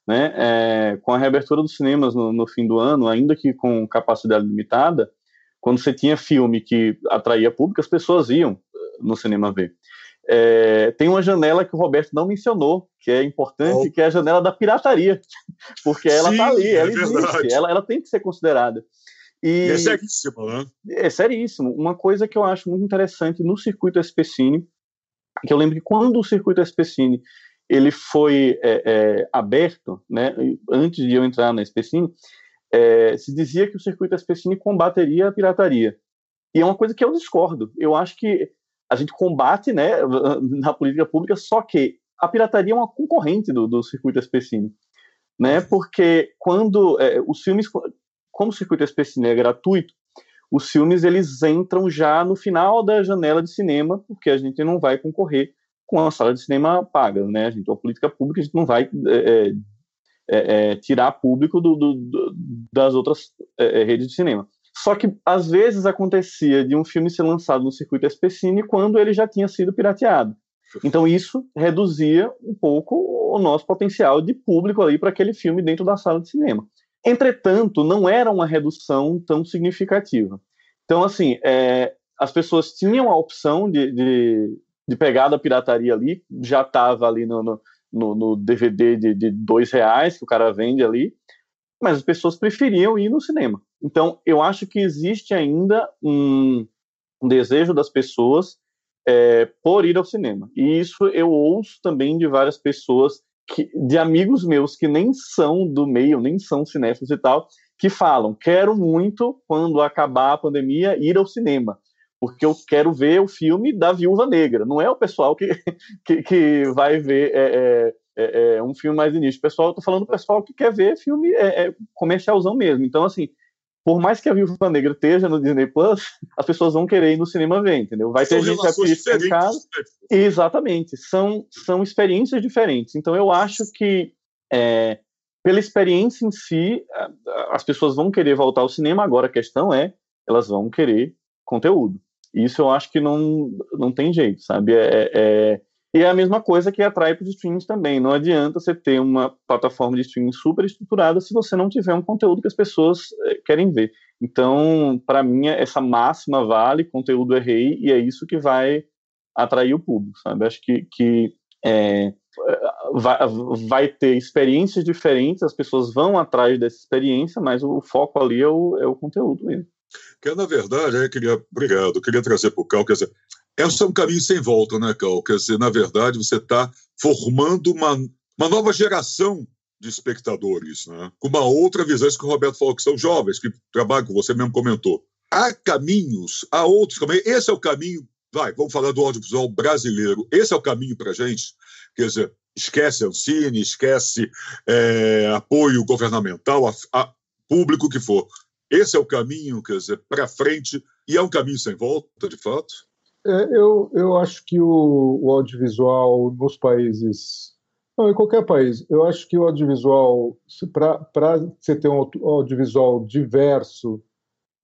Né? É, com a reabertura dos cinemas no, no fim do ano, ainda que com capacidade limitada, quando você tinha filme que atraía público, as pessoas iam no cinema ver. É, tem uma janela que o Roberto não mencionou, que é importante, oh. que é a janela da pirataria, (laughs) porque ela está ali, ela é existe, ela, ela tem que ser considerada. E, é seríssimo, né? É seríssimo. Uma coisa que eu acho muito interessante no circuito SPCine, que eu lembro que quando o circuito SPCine ele foi é, é, aberto, né, antes de eu entrar na SPCine, é, se dizia que o circuito SPCine combateria a pirataria. E é uma coisa que eu discordo. Eu acho que a gente combate né, (laughs) na política pública, só que a pirataria é uma concorrente do, do circuito SPCine. Né, porque quando é, os filmes, como o circuito SPCine é gratuito, os filmes eles entram já no final da janela de cinema, porque a gente não vai concorrer com a sala de cinema paga, né? A gente é uma política pública, a gente não vai é, é, é, é tirar público do, do, das outras é, redes de cinema. Só que às vezes acontecia de um filme ser lançado no circuito SPCine quando ele já tinha sido pirateado. Então isso reduzia um pouco o nosso potencial de público ali para aquele filme dentro da sala de cinema. Entretanto, não era uma redução tão significativa. Então, assim, é, as pessoas tinham a opção de, de, de pegar da pirataria ali, já estava ali no, no, no, DVD de, de dois reais que o cara vende ali, mas as pessoas preferiam ir no cinema. Então, eu acho que existe ainda um, um desejo das pessoas é, por ir ao cinema. E isso eu ouço também de várias pessoas, que, de amigos meus que nem são do meio, nem são cinéfilos e tal, que falam: quero muito, quando acabar a pandemia, ir ao cinema porque eu quero ver o filme da Viúva Negra. Não é o pessoal que, (laughs) que, que vai ver é, é, é, é um filme mais início. Pessoal, eu tô falando do pessoal que quer ver filme é, comercialzão mesmo. Então, assim, por mais que a Viúva Negra esteja no Disney Plus, as pessoas vão querer ir no cinema ver, entendeu? Vai são ter gente assiste em casa. Né? Exatamente. São, são experiências diferentes. Então, eu acho que é, pela experiência em si, as pessoas vão querer voltar ao cinema. Agora, a questão é, elas vão querer conteúdo. Isso eu acho que não, não tem jeito, sabe? É, é, e é a mesma coisa que atrai para os streams também. Não adianta você ter uma plataforma de streaming super estruturada se você não tiver um conteúdo que as pessoas é, querem ver. Então, para mim, essa máxima vale, conteúdo é rei, e é isso que vai atrair o público, sabe? Acho que, que é, vai, vai, ter experiências diferentes, as pessoas vão atrás dessa experiência, mas o, foco ali é o, é o conteúdo mesmo que na verdade, eu queria, obrigado, queria trazer para o Cal, quer dizer, é um caminho sem volta, né, Cal? Quer dizer, na verdade, você está formando uma, uma nova geração de espectadores, né? com uma outra visão, isso que o Roberto falou, que são jovens, que trabalham com você mesmo comentou. Há caminhos, há outros caminhos, esse é o caminho, vai, vamos falar do audiovisual brasileiro, esse é o caminho para gente, quer dizer, esquece Ancine, esquece é, apoio governamental, a, a público que for. Esse é o caminho, quer dizer, para frente, e é um caminho sem volta, de fato? É, eu, eu acho que o, o audiovisual nos países, não, em qualquer país, eu acho que o audiovisual, para você ter um audiovisual diverso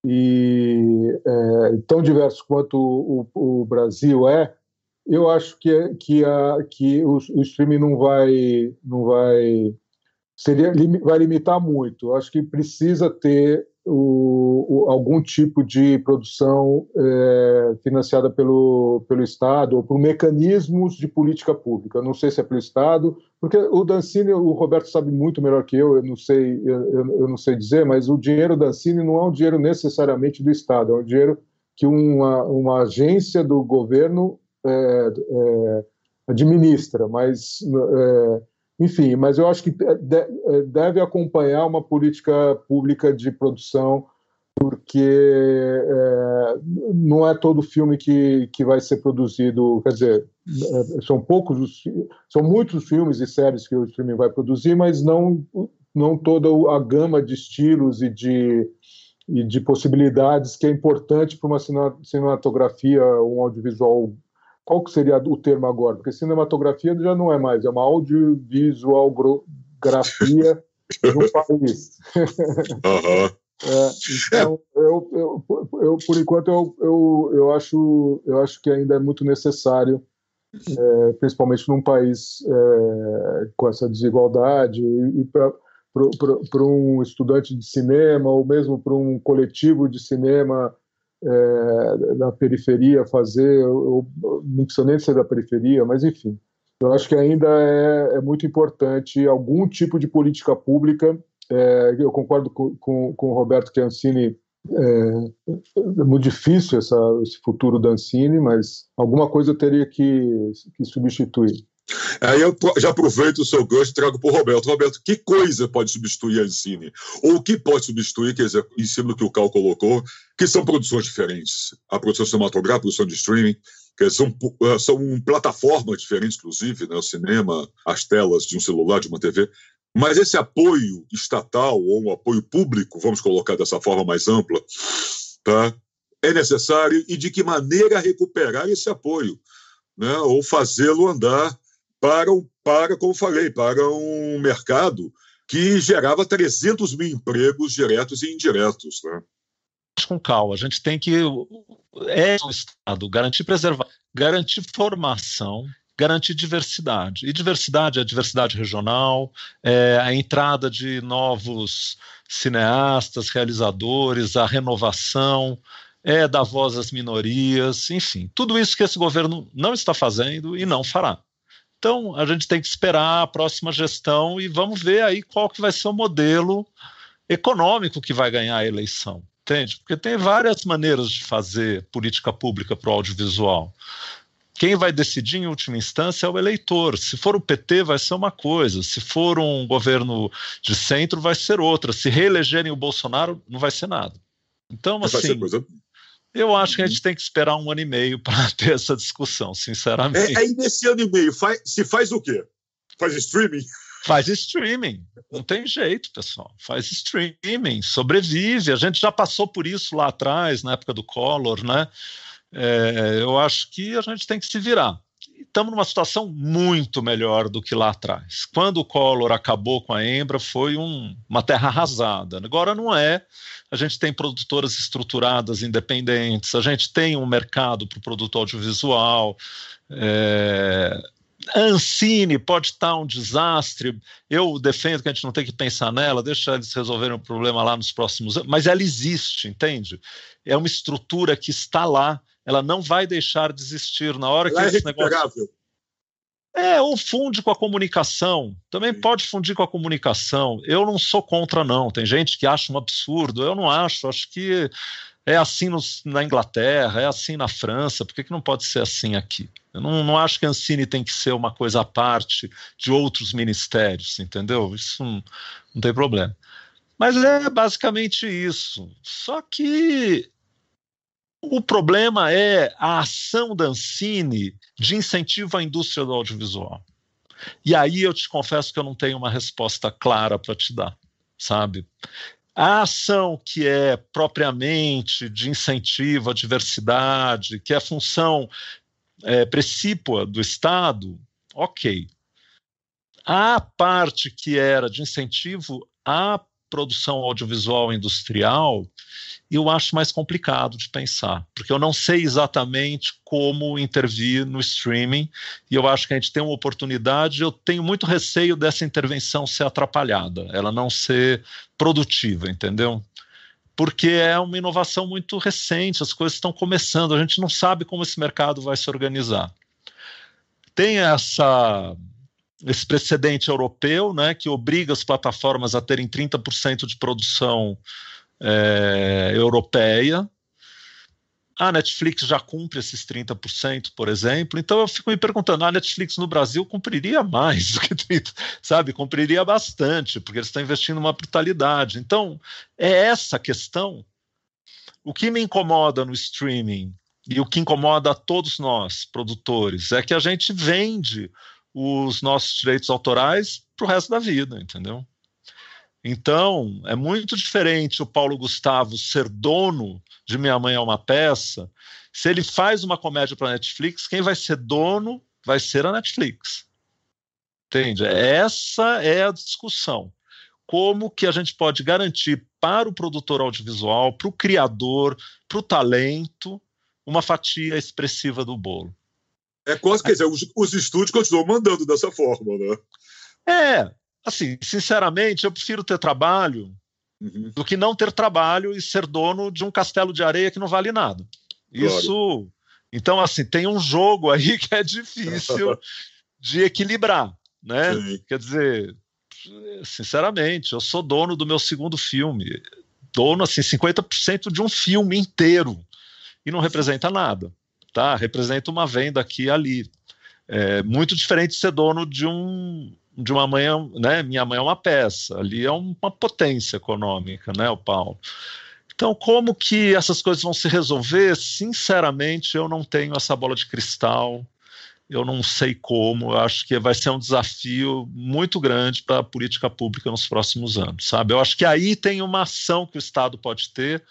e é, tão diverso quanto o, o, o, Brasil é, eu acho que, que, a, que o, o streaming não vai, não vai, seria, vai limitar muito. Eu acho que precisa ter o, o, algum tipo de produção é, financiada pelo, pelo Estado ou por mecanismos de política pública. Eu não sei se é pelo Estado, porque o Dancini, o Roberto sabe muito melhor que eu, eu não sei, eu, eu não sei dizer, mas o dinheiro Dancini não é um dinheiro necessariamente do Estado, é um dinheiro que uma, uma agência do governo é, é, administra, mas é, enfim, mas eu acho que deve acompanhar uma política pública de produção, porque é, não é todo filme que, que vai ser produzido, quer dizer, é, são poucos, são muitos filmes e séries que o streaming vai produzir, mas não, não toda a gama de estilos e de, e de possibilidades que é importante para uma cinematografia, um audiovisual qual que seria o termo agora? Porque cinematografia já não é mais, é uma audiovisualgrafia (laughs) do país. Uhum. É, então, eu, eu, eu, por enquanto, eu, eu, eu, acho, eu acho que ainda é muito necessário, é, principalmente num país é, com essa desigualdade, e, e para um estudante de cinema, ou mesmo para um coletivo de cinema é, na periferia fazer, eu, eu, não precisa nem ser da periferia, mas enfim. Eu acho que ainda é, é muito importante algum tipo de política pública. É, eu concordo com, com, com o Roberto Chiancini é, é, muito difícil essa, esse futuro da Ancine, mas alguma coisa teria que, que substituir. Aí eu já aproveito o seu gancho e trago para o Roberto. Roberto, que coisa pode substituir a Ensine? Ou o que pode substituir, quer dizer, em cima do que o Cal colocou, que são produções diferentes. A produção cinematográfica, a produção de streaming, que são, eh, são plataformas diferentes, inclusive, né? o cinema, as telas de um celular, de uma TV. Mas esse apoio estatal, ou um apoio público, vamos colocar dessa forma mais ampla, tá? é necessário e de que maneira recuperar esse apoio, né? ou fazê-lo andar para, para, como falei, para um mercado que gerava 300 mil empregos diretos e indiretos. Né? Com calma, a gente tem que é o Estado garantir preservar, garantir formação, garantir diversidade. E diversidade é a diversidade regional, é a entrada de novos cineastas, realizadores, a renovação, é dar voz às minorias, enfim, tudo isso que esse governo não está fazendo e não fará. Então, a gente tem que esperar a próxima gestão e vamos ver aí qual que vai ser o modelo econômico que vai ganhar a eleição. Entende? Porque tem várias maneiras de fazer política pública para o audiovisual. Quem vai decidir em última instância é o eleitor. Se for o PT, vai ser uma coisa. Se for um governo de centro, vai ser outra. Se reelegerem o Bolsonaro, não vai ser nada. Então, assim. Eu acho que a gente tem que esperar um ano e meio (laughs) para ter essa discussão, sinceramente. É, aí nesse ano e meio, faz, se faz o quê? Faz streaming? Faz streaming, não tem jeito, pessoal. Faz streaming, sobrevive. A gente já passou por isso lá atrás, na época do Collor, né? É, eu acho que a gente tem que se virar. Estamos numa situação muito melhor do que lá atrás. Quando o Collor acabou com a Embra, foi um, uma terra arrasada. Agora não é a gente tem produtoras estruturadas independentes, a gente tem um mercado para o produto audiovisual. É, a Ancine pode estar um desastre. Eu defendo que a gente não tem que pensar nela, deixa eles resolverem o problema lá nos próximos anos, mas ela existe, entende? É uma estrutura que está lá, ela não vai deixar de existir na hora ela que é esse negócio. É, ou funde com a comunicação. Também Sim. pode fundir com a comunicação. Eu não sou contra, não. Tem gente que acha um absurdo. Eu não acho. Acho que é assim no, na Inglaterra, é assim na França. Por que, que não pode ser assim aqui? Eu não, não acho que a Ancine tem que ser uma coisa à parte de outros ministérios, entendeu? Isso não, não tem problema. Mas é basicamente isso. Só que o problema é a ação da Ancine de incentivo à indústria do audiovisual. E aí eu te confesso que eu não tenho uma resposta clara para te dar, sabe? A ação que é propriamente de incentivo à diversidade, que é função é, precípua do Estado, ok. A parte que era de incentivo à produção audiovisual industrial, eu acho mais complicado de pensar, porque eu não sei exatamente como intervir no streaming, e eu acho que a gente tem uma oportunidade, eu tenho muito receio dessa intervenção ser atrapalhada, ela não ser produtiva, entendeu? Porque é uma inovação muito recente, as coisas estão começando, a gente não sabe como esse mercado vai se organizar. Tem essa esse precedente europeu, né, que obriga as plataformas a terem 30% de produção é, europeia. A Netflix já cumpre esses 30%, por exemplo. Então eu fico me perguntando, a Netflix no Brasil cumpriria mais do que 30%, sabe? Cumpriria bastante, porque eles estão investindo uma brutalidade. Então, é essa questão. O que me incomoda no streaming e o que incomoda a todos nós, produtores, é que a gente vende os nossos direitos autorais para o resto da vida, entendeu? Então, é muito diferente o Paulo Gustavo ser dono de Minha Mãe é uma Peça. Se ele faz uma comédia para a Netflix, quem vai ser dono vai ser a Netflix. Entende? Essa é a discussão. Como que a gente pode garantir para o produtor audiovisual, para o criador, para o talento, uma fatia expressiva do bolo? É quase, quer dizer, os, os estúdios continuam mandando dessa forma, né? É, assim, sinceramente, eu prefiro ter trabalho uhum. do que não ter trabalho e ser dono de um castelo de areia que não vale nada. Claro. Isso. Então, assim, tem um jogo aí (laughs) que é difícil (laughs) de equilibrar, né? Sim. Quer dizer, sinceramente, eu sou dono do meu segundo filme, dono assim 50% de um filme inteiro e não representa nada tá? Representa uma venda aqui e ali. É muito diferente de ser dono de um de uma mãe, né? Minha mãe é uma peça, ali é uma potência econômica, né, o Paulo. Então, como que essas coisas vão se resolver? Sinceramente, eu não tenho essa bola de cristal. Eu não sei como. Eu acho que vai ser um desafio muito grande para a política pública nos próximos anos, sabe? Eu acho que aí tem uma ação que o Estado pode ter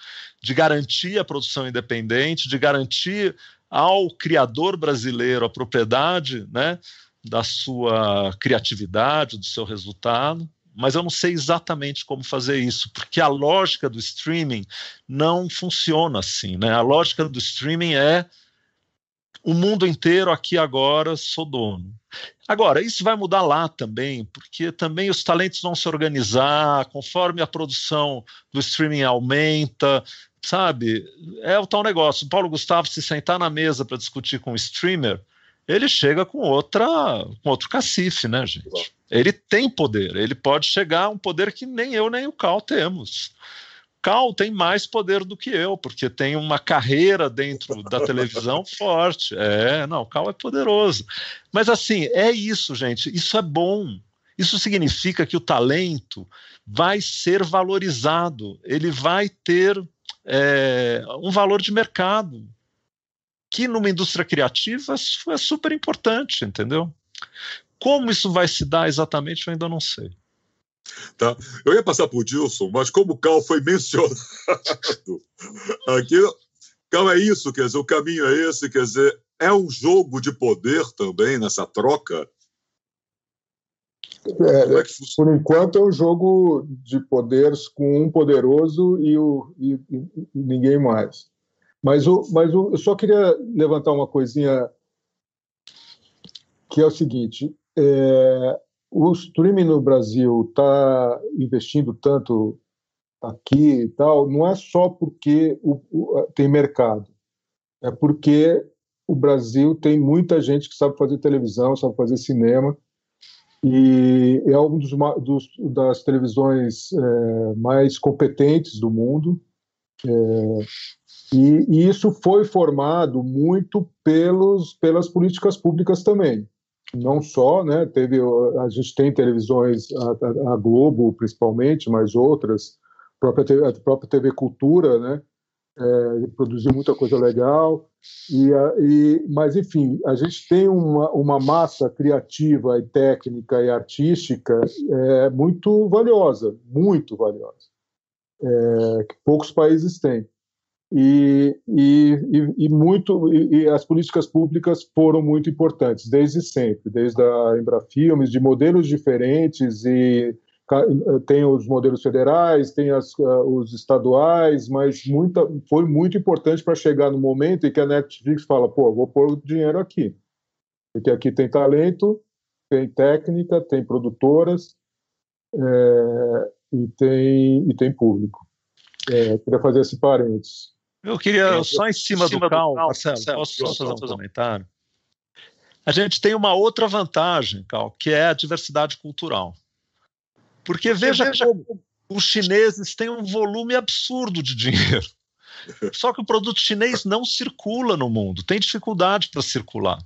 de garantir a produção independente, de garantir ao criador brasileiro a propriedade, né? da sua criatividade, do seu resultado, mas eu não sei exatamente como fazer isso, porque a lógica do streaming não funciona assim, né? A lógica do streaming é o mundo inteiro aqui agora sou dono. Agora, isso vai mudar lá também, porque também os talentos vão se organizar conforme a produção do streaming aumenta, sabe? É o tal negócio. O Paulo Gustavo se sentar na mesa para discutir com o streamer, ele chega com outra, com outro cacife, né, gente? Ele tem poder, ele pode chegar a um poder que nem eu nem o Cal temos. Cal tem mais poder do que eu, porque tem uma carreira dentro da televisão (laughs) forte. É, não, o Cal é poderoso. Mas assim, é isso, gente. Isso é bom. Isso significa que o talento vai ser valorizado, ele vai ter é, um valor de mercado que numa indústria criativa é super importante, entendeu? Como isso vai se dar exatamente, eu ainda não sei. Tá. Eu ia passar para o Dilson, mas como o Cal foi (laughs) mencionado aqui, Cal, é isso, quer dizer, o caminho é esse, quer dizer, é um jogo de poder também nessa troca? É, é por enquanto é um jogo de poderes com um poderoso e, o, e, e ninguém mais. Mas, o, mas o, eu só queria levantar uma coisinha que é o seguinte: é, o streaming no Brasil está investindo tanto aqui e tal, não é só porque o, o, tem mercado, é porque o Brasil tem muita gente que sabe fazer televisão, sabe fazer cinema, e é um dos, dos das televisões é, mais competentes do mundo. É, e, e, isso foi formado muito pelos, pelas políticas públicas também. Não só, né? Teve, a gente tem televisões, a, a Globo principalmente, mas outras, a própria a própria TV Cultura, né? É, produziu muita coisa legal. E, e, mas, enfim, a gente tem uma, uma massa criativa e técnica e artística é, muito valiosa, muito valiosa, é, que poucos países têm. E, e, e, muito e, as políticas públicas foram muito importantes desde sempre, desde a Embrafilmes, de modelos diferentes e tem os modelos federais, tem as, os estaduais, mas muita, foi muito importante para chegar no momento em que a Netflix fala, pô, vou pôr dinheiro aqui, porque aqui tem talento, tem técnica, tem produtoras é, e tem e tem público. É, queria fazer esse parênteses. Eu queria, só em cima, em cima do, cal, Marcelo, Marcelo, posso só fazer um comentário? A gente tem uma outra vantagem, Cal, que é a diversidade cultural. Porque veja, veja como os chineses têm um volume absurdo de dinheiro. (laughs) Só que o produto chinês não circula no mundo, tem dificuldade para circular.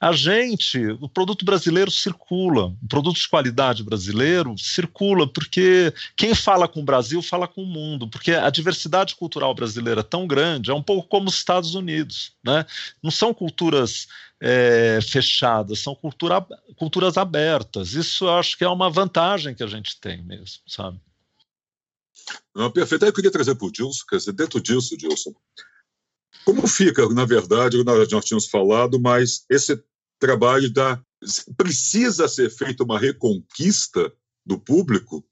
A gente, o produto brasileiro circula, o produto de qualidade brasileiro circula, porque quem fala com o Brasil fala com o mundo, porque a diversidade cultural brasileira é tão grande, é um pouco como os Estados Unidos, né? Não são culturas é, fechadas, são cultura, culturas abertas. Isso eu acho que é uma vantagem que a gente tem mesmo, sabe? Não, perfeito. Aí eu queria trazer para o Dilson, quer dizer, dentro disso, Dilson, como fica, na verdade, nós já tínhamos falado, mas esse trabalho da. Precisa ser feita uma reconquista do público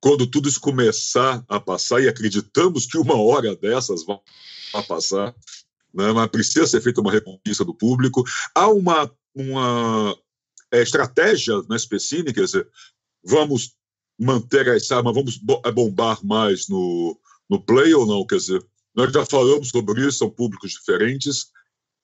quando tudo isso começar a passar, e acreditamos que uma hora dessas vai passar, né? mas precisa ser feita uma reconquista do público. Há uma, uma é, estratégia na né, quer dizer, vamos manter essa arma, vamos é, bombar mais no, no play ou não? Quer dizer, nós já falamos sobre isso, são públicos diferentes,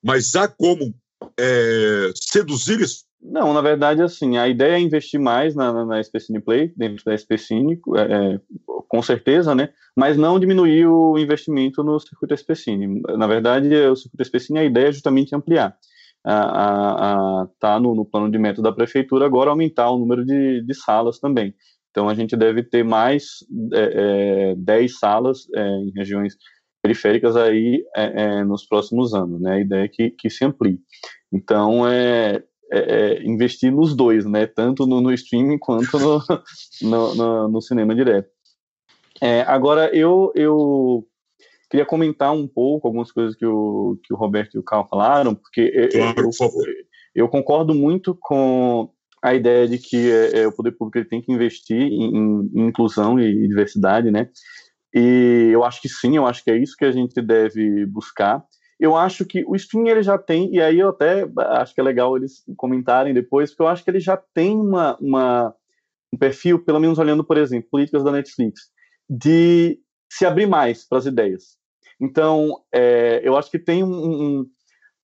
mas há como é, seduzir isso? Não, na verdade, assim, a ideia é investir mais na, na, na Play, dentro da SPCine, é, é, com certeza, né? Mas não diminuir o investimento no circuito SPCine. Na verdade, o circuito SPCine, a ideia é justamente ampliar. A, a, tá, tá no, no, plano de meta da prefeitura agora aumentar o número de, de salas também. Então a gente deve ter mais é, é, 10 salas é, em regiões periféricas aí é, é, nos próximos anos, né? A ideia é que, que se amplie. Então é, é investir nos dois, né? Tanto no, no streaming quanto no, (laughs) no, no, no cinema direto. agora eu, eu queria comentar um pouco algumas coisas que o, que o Roberto e o Carl falaram, porque claro, eu, eu, eu, concordo muito com a ideia de que é, é, o poder público ele tem que investir em, em, inclusão e diversidade, né? E eu acho que sim, eu acho que é isso que a gente deve buscar. Eu acho que o streaming ele já tem, e aí eu até acho que é legal eles comentarem depois, porque eu acho que ele já tem uma, uma um perfil, pelo menos olhando, por exemplo, políticas da Netflix, de se abrir mais para as ideias. Então, é, eu acho que tem um,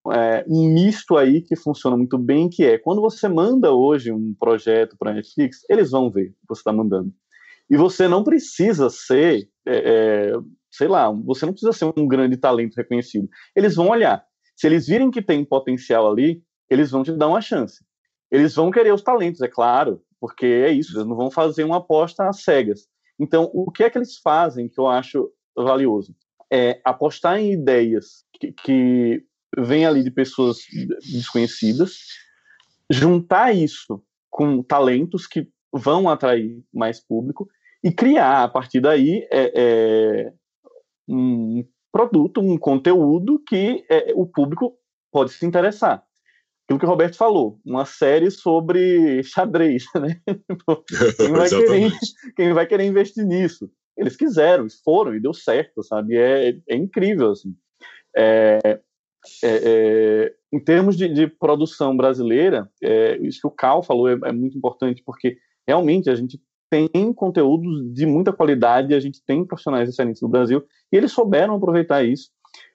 um, é, um, misto aí que funciona muito bem, que é quando você manda hoje um projeto para a Netflix, eles vão ver o que você está mandando. E você não precisa ser, é, é, sei lá, você não precisa ser um grande talento reconhecido. Eles vão olhar. Se eles virem que tem potencial ali, eles vão te dar uma chance. Eles vão querer os talentos, é claro, porque é isso, eles não vão fazer uma aposta às cegas. Então, o que é que eles fazem que eu acho valioso? é apostar em ideias que, que vêm ali de pessoas desconhecidas, juntar isso com talentos que vão atrair mais público e criar a partir daí é, é, um produto, um conteúdo que é, o público pode se interessar. Aquilo que o Roberto falou, uma série sobre xadrez, (laughs) né? quem, vai (laughs) querer, quem vai querer investir nisso? eles quiseram, foram e deu certo, sabe? É, é incrível, assim. É, é, é, em termos de, de produção brasileira, é, isso que o Cal falou é, é, muito importante, porque realmente a gente tem conteúdos de muita qualidade, a gente tem profissionais excelentes no Brasil, e eles souberam aproveitar isso.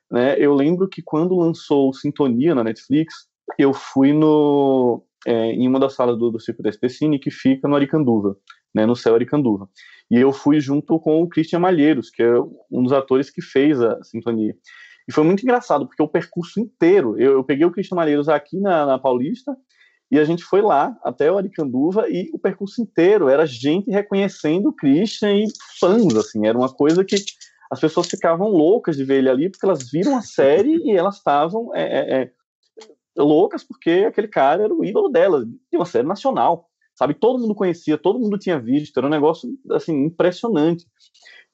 Né? Eu lembro que quando lançou Sintonia na Netflix, eu fui no, é, em uma das salas do, do Circo da Especine, que fica no Aricanduva, né, no céu Aricanduva. E eu fui junto com o Christian Malheiros, que é um dos atores que fez a sintonia. E foi muito engraçado, porque o percurso inteiro, eu, eu peguei o Christian Malheiros aqui na, na, Paulista, e a gente foi lá até o Aricanduva, e o percurso inteiro era gente reconhecendo o Christian e fãs, assim, era uma coisa que as pessoas ficavam loucas de ver ele ali, porque elas viram a série e elas estavam é, é, é loucas porque aquele cara era o ídolo delas, de uma série nacional sabe? Todo mundo conhecia, todo mundo tinha visto, era um negócio assim impressionante.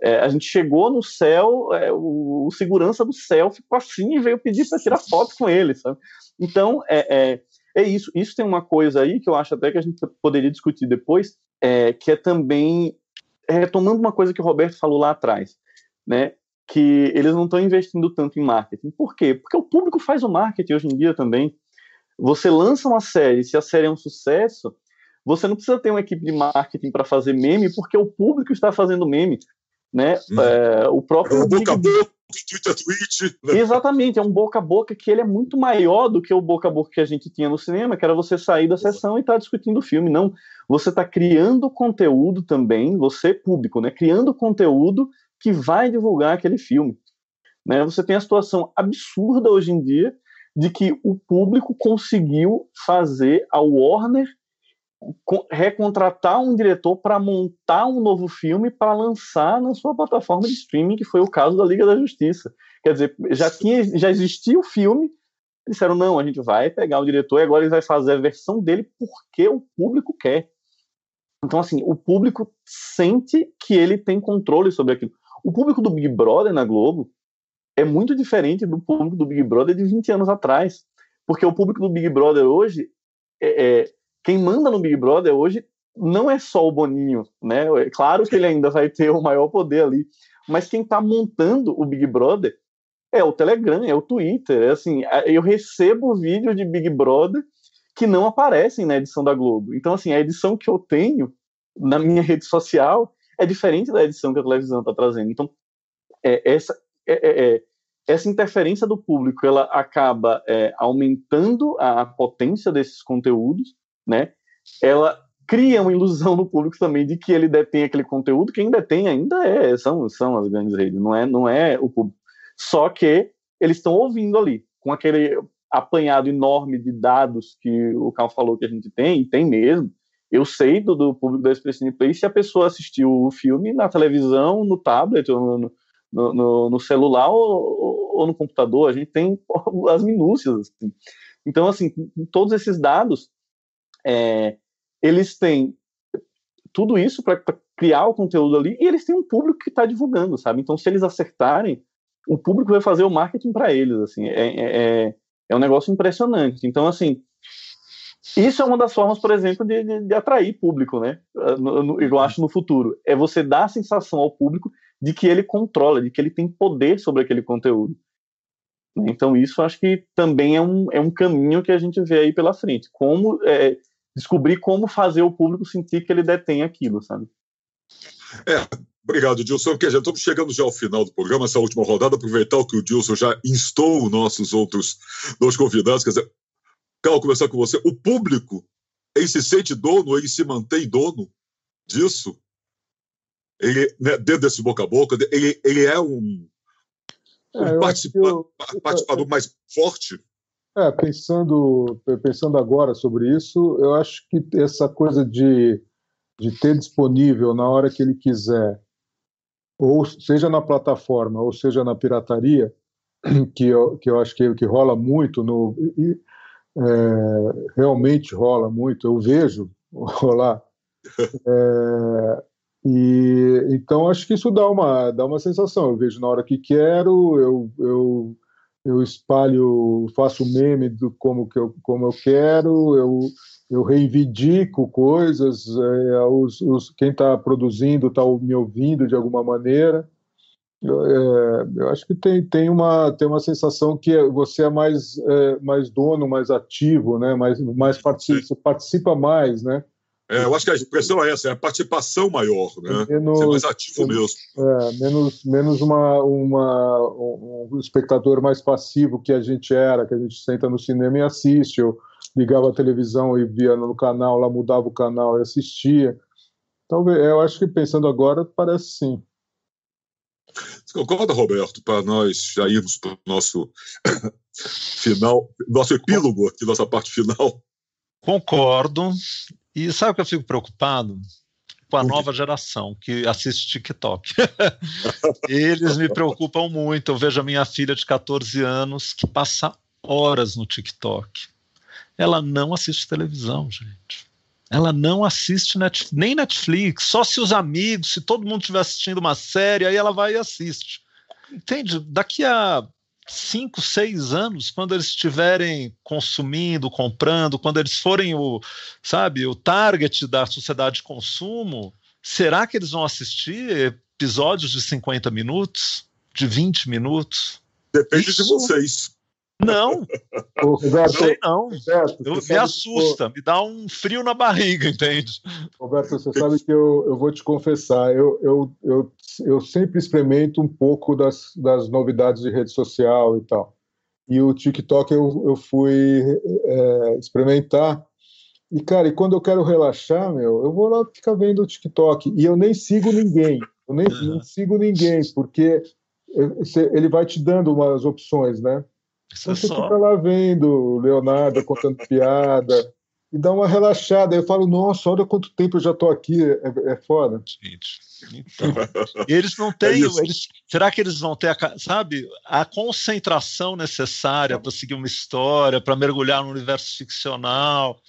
É, a gente chegou no céu, é, o, o, segurança do céu ficou assim e veio pedir para tirar foto com ele, sabe? Então é, é, é, isso. Isso tem uma coisa aí que eu acho até que a gente poderia discutir depois, é, que é também retomando uma coisa que o Roberto falou lá atrás, né? Que eles não estão investindo tanto em marketing. Por quê? Porque o público faz o marketing hoje em dia também. Você lança uma série, se a série é um sucesso, você não precisa ter uma equipe de marketing para fazer meme, porque o público está fazendo meme. Né? É, o próprio. É boca a boca, Twitter, tweet. Né? Exatamente, é um boca a boca que ele é muito maior do que o boca a boca que a gente tinha no cinema, que era você sair da sessão e estar tá discutindo o filme. Não, você está criando conteúdo também, você público, né? Criando conteúdo que vai divulgar aquele filme. Né? Você tem a situação absurda hoje em dia de que o público conseguiu fazer a Warner recontratar um diretor para montar um novo filme para lançar na sua plataforma de streaming, que foi o caso da Liga da Justiça. Quer dizer, já tinha, já existia o filme, disseram não, a gente vai pegar o diretor e agora ele vai fazer a versão dele porque o público quer. Então assim, o público sente que ele tem controle sobre aquilo. O público do Big Brother na Globo é muito diferente do público do Big Brother de 20 anos atrás, porque o público do Big Brother hoje é, é quem manda no Big Brother hoje não é só o Boninho, né? É claro que ele ainda vai ter o maior poder ali, mas quem está montando o Big Brother é o Telegram, é o Twitter, é assim, eu recebo vídeos de Big Brother que não aparecem na edição da Globo. Então, assim, a edição que eu tenho na minha (laughs) rede social é diferente da edição que a televisão está trazendo. Então, é, essa, é, é, é, essa interferência do público, ela acaba é, aumentando a potência desses conteúdos, né? Ela cria uma ilusão no público também de que ele detém aquele conteúdo, quem detém ainda é, são, são as grandes redes, não é, não é o público. Só que eles estão ouvindo ali, com aquele apanhado enorme de dados que o Carl falou que a gente tem, e tem mesmo. Eu sei do, do público da Express Play se a pessoa assistiu o filme na televisão, no tablet, no, no, no, no celular ou, ou, no computador. A gente tem (laughs) as minúcias. Assim. Então, assim, todos esses dados, é, eles têm tudo isso para criar o conteúdo ali e eles têm um público que está divulgando, sabe? Então, se eles acertarem, o público vai fazer o marketing para eles, assim. É, é, é, é um negócio impressionante. Então, assim, isso é uma das formas, por exemplo, de, de, de atrair público, né? Eu acho no futuro. É você dar a sensação ao público de que ele controla, de que ele tem poder sobre aquele conteúdo. Então, isso acho que também é um, é um caminho que a gente vê aí pela frente. Como é, descobrir como fazer o público sentir que ele detém aquilo, sabe? É, obrigado, Dilson. Porque já estamos chegando já ao final do programa, essa última rodada, aproveitar o que o Dilson já instou os nossos outros dois convidados. Quer dizer, quero conversar com você. O público, ele se sente dono, ele se mantém dono disso? Ele, né, dentro desse boca a boca, ele, ele é um, um é, participador, eu, participador mais forte? É, pensando, pensando agora sobre isso, eu acho que essa coisa de, de ter disponível na hora que ele quiser, ou seja na plataforma, ou seja na pirataria, (clears throat) que eu, que eu acho que, que rola muito, no, e, é, realmente rola muito, eu vejo (laughs) rolar. É, e então acho que isso dá uma dá uma sensação. Eu vejo na hora que quero, eu, eu eu espalho, faço meme do como que eu, como eu quero, eu, eu reivindico coisas, é, os, os, quem está produzindo está me ouvindo de alguma maneira. Eu, é, eu, acho que tem, tem, uma, tem uma sensação que você é mais, é, mais dono, mais ativo, né? mais, mais participa, participa mais, né? É, eu acho que a expressão é essa, é a participação maior, né? Menos, Ser mais ativo menos, mesmo. É, menos, menos uma, uma, um espectador mais passivo que a gente era, que a gente senta no cinema e assiste, ou ligava a televisão e via no canal, lá mudava o canal e assistia. Talvez, eu acho que pensando agora, parece sim. Você concorda, Roberto, para nós já irmos para o nosso (coughs) final, nosso epílogo aqui, nossa parte final? Concordo. E sabe o que eu fico preocupado? Com a nova geração que assiste TikTok. (laughs) Eles me preocupam muito. Eu vejo a minha filha de 14 anos que passa horas no TikTok. Ela não assiste televisão, gente. Ela não assiste net, nem Netflix, só se os amigos, se todo mundo estiver assistindo uma série, aí ela vai e assiste. Entende? Daqui a cinco, seis anos, quando eles estiverem consumindo, comprando, quando eles forem o, sabe, o target da sociedade de consumo, será que eles vão assistir episódios de 50 minutos, de 20 minutos? Depende Isso... de vocês. Não, Roberto, sei não. Roberto, eu, me assusta, que... me dá um frio na barriga, entende? Roberto, você sabe que eu, eu vou te confessar, eu, eu, eu, eu sempre experimento um pouco das, das novidades de rede social e tal. E o TikTok eu, eu fui é, experimentar. E, cara, e quando eu quero relaxar, meu, eu vou lá ficar vendo o TikTok. E eu nem sigo ninguém. Eu nem, sigo ninguém, porque ele vai te dando umas opções, né? Isso você só... fica lá vendo o Leonardo contando (laughs) piada e dá uma relaxada. Eu falo, nossa, olha quanto tempo eu já estou aqui, é, é foda. Gente, então, (laughs) eles não têm, é eles, será que eles vão ter, a, sabe, a concentração necessária para seguir uma história, para mergulhar no universo ficcional?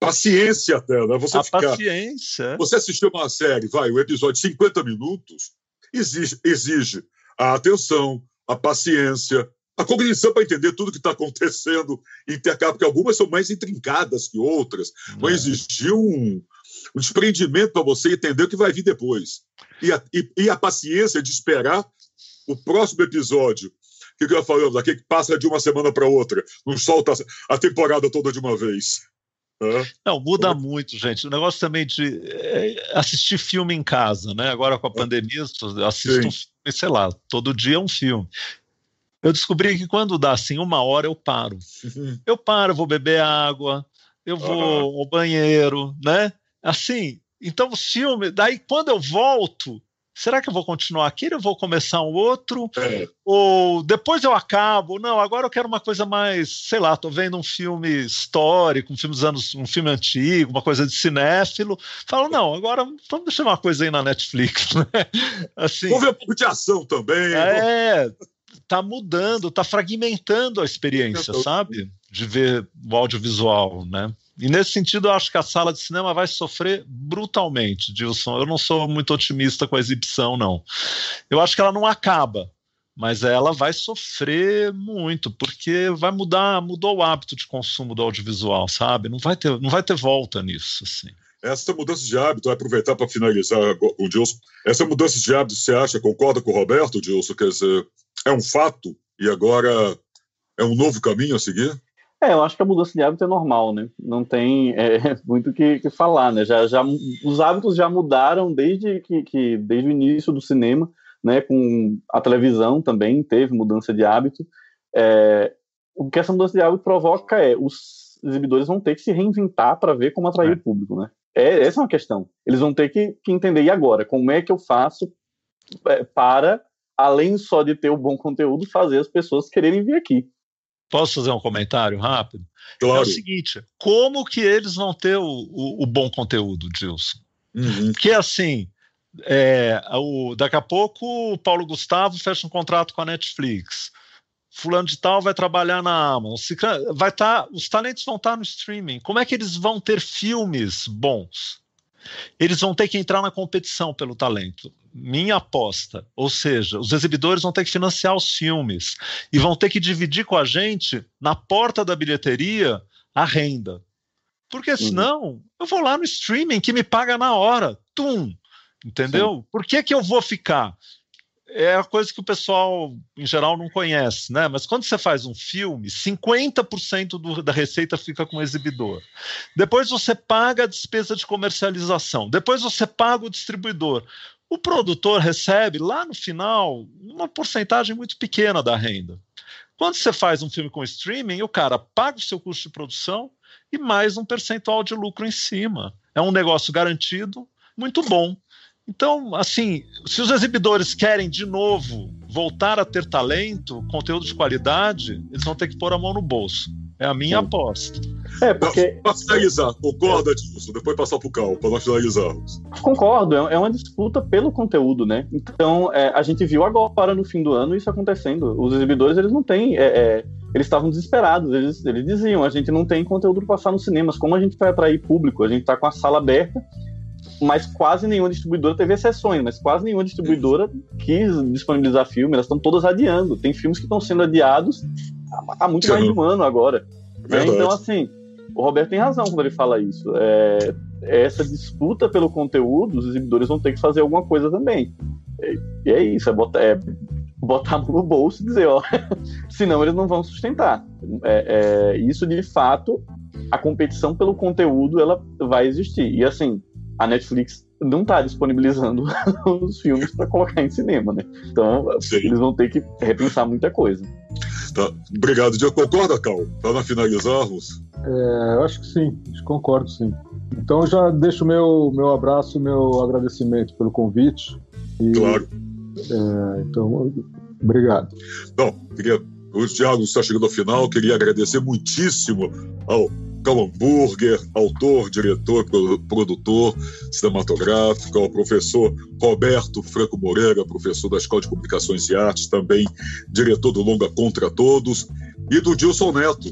Paciência até, né? Você a ficar, paciência. Você assistiu uma série, vai, o episódio de 50 minutos, exige, exige a atenção, a paciência, a cognição para entender tudo que está acontecendo intercala, porque algumas são mais intrincadas que outras. Vai é. existir um, um desprendimento para você entender o que vai vir depois. E a, e, e a paciência de esperar o próximo episódio. O que, eu falando aqui? Que passa de uma semana para outra, não solta a temporada toda de uma vez. Não, muda muito, gente. O negócio também de é, assistir filme em casa, né? Agora com a pandemia, eu assisto um filme, sei lá, todo dia é um filme. Eu descobri que quando dá assim uma hora eu paro. Uhum. Eu paro, vou beber água, eu vou ao banheiro, né? Assim, então o filme, daí quando eu volto, será que eu vou continuar aqui? Eu vou começar um outro? É. Ou depois eu acabo? Não, agora eu quero uma coisa mais, sei lá, tô vendo um filme histórico, um filme dos anos, um filme antigo, uma coisa de cinéfilo. Falo, não, agora vamos deixar uma coisa aí na Netflix, (laughs) né? Assim, vamos ver um pouco de ação também. É, tá mudando, tá fragmentando a experiência, sabe? De ver o audiovisual, né? E nesse sentido, eu acho que a sala de cinema vai sofrer brutalmente, Dilson. Eu não sou muito otimista com a exibição, não. Eu acho que ela não acaba, mas ela vai sofrer muito, porque vai mudar, mudou o hábito de consumo do audiovisual, sabe? Não vai ter, não vai ter volta nisso, assim. Essa mudança de hábito, aproveitar para finalizar com o Dilson, essa mudança de hábito, você acha, concorda com o Roberto, Dilson? Quer dizer, é um fato e agora é um novo caminho a seguir? É, eu acho que a mudança de hábito é normal, né? Não tem é, (laughs) muito o que, que, falar, né? Já, já, os hábitos já mudaram desde, que, que, desde o início do cinema, né? Com a televisão também teve mudança de hábito. É, o que essa mudança de hábito provoca é os exibidores vão ter que se reinventar para ver como atrair é. o público, né? É, essa é uma questão. Eles vão ter que, que entender, e agora? Como é que eu faço é, para, além só de ter o bom conteúdo, fazer as pessoas quererem vir aqui? Posso fazer um comentário rápido? Claro. É o seguinte: como que eles vão ter o, o, o bom conteúdo, Gilson? Uhum. Porque assim, é, o, daqui a pouco o Paulo Gustavo fecha um contrato com a Netflix. Fulano de tal vai trabalhar na Amazon. Vai tá, os talentos vão estar tá no streaming. Como é que eles vão ter filmes bons? Eles vão ter que entrar na competição pelo talento minha aposta. Ou seja, os exibidores vão ter que financiar os filmes e vão ter que dividir com a gente, na porta da bilheteria, a renda. Porque senão, uhum. eu vou lá no streaming que me paga na hora. Tum! Entendeu? Sim. Por que, que eu vou ficar? É a coisa que o pessoal, em geral, não conhece, né? Mas quando você faz um filme, 50% do, da receita fica com o exibidor. Depois você paga a despesa de comercialização. Depois você paga o distribuidor. O produtor recebe lá no final uma porcentagem muito pequena da renda. Quando você faz um filme com streaming, o cara paga o seu custo de produção e mais um percentual de lucro em cima. É um negócio garantido, muito bom. Então, assim, se os exibidores querem de novo voltar a ter talento, conteúdo de qualidade, eles vão ter que pôr a mão no bolso. É a minha Sim. aposta. É, porque. Para finalizar, concorda disso? Depois passar para o Cal, para nós finalizarmos. Concordo, é, é uma disputa pelo conteúdo, né? Então, é, a gente viu agora no fim do ano isso acontecendo. Os exibidores, eles não têm. É, é, eles estavam desesperados, eles, eles diziam: a gente não tem conteúdo para passar nos cinemas, como a gente vai atrair público? A gente está com a sala aberta mas quase nenhuma distribuidora teve exceções, mas quase nenhuma distribuidora quis disponibilizar filme, elas estão todas adiando. Tem filmes que estão sendo adiados há muito mais de um ano agora. Né? Então, assim, o Roberto tem razão quando ele fala isso. É, essa disputa pelo conteúdo, os exibidores vão ter que fazer alguma coisa também. E é isso, é botar, é botar no bolso e dizer, ó, (laughs) senão eles não vão sustentar. É, é, isso, de fato, a competição pelo conteúdo, ela vai existir. E, assim, a Netflix não está disponibilizando (laughs) os filmes para colocar em cinema, né? Então, Sim. eles vão ter que repensar muita coisa. Tá. Obrigado. Já concorda, Cal? Para finalizarmos? É, eu acho que sim, concordo sim. Então já deixo meu meu abraço, meu agradecimento pelo convite. E, claro. É, então, obrigado. Bom, queria, o Thiago está chegando ao final, queria agradecer muitíssimo ao Cal Hamburger, autor, diretor, produtor cinematográfico, ao professor Roberto Franco Moreira, professor da Escola de Comunicações e Artes, também diretor do Longa Contra Todos, e do Dilson Neto,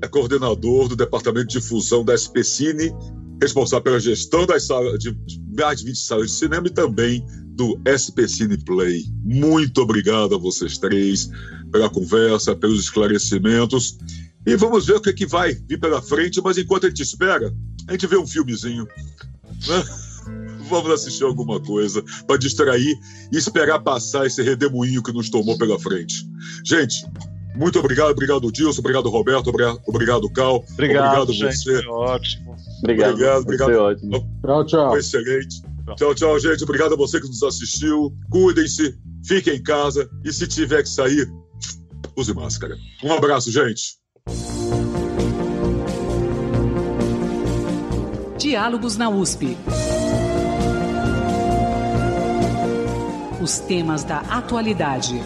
é coordenador do Departamento de Difusão da SPCine, responsável pela gestão das salas de mais de 20 salas de cinema e também do SPCine Play. Muito obrigado a vocês três pela conversa, pelos esclarecimentos. E vamos ver o que, é que vai vir pela frente, mas enquanto a gente espera, a gente vê um filmezinho. Né? (laughs) Vamos assistir alguma coisa para distrair e esperar passar esse redemoinho que nos tomou pela frente. Gente, muito obrigado, obrigado Dilson, obrigado Roberto, obrigado Cal. Obrigado, obrigado gente, você. Foi ótimo. Obrigado, obrigado. obrigado. Ótimo. Tchau, tchau. Foi excelente. Tchau, tchau, gente. Obrigado a você que nos assistiu. Cuidem-se, fiquem em casa e se tiver que sair, use máscara. Um abraço, gente. Diálogos na USP. os temas da atualidade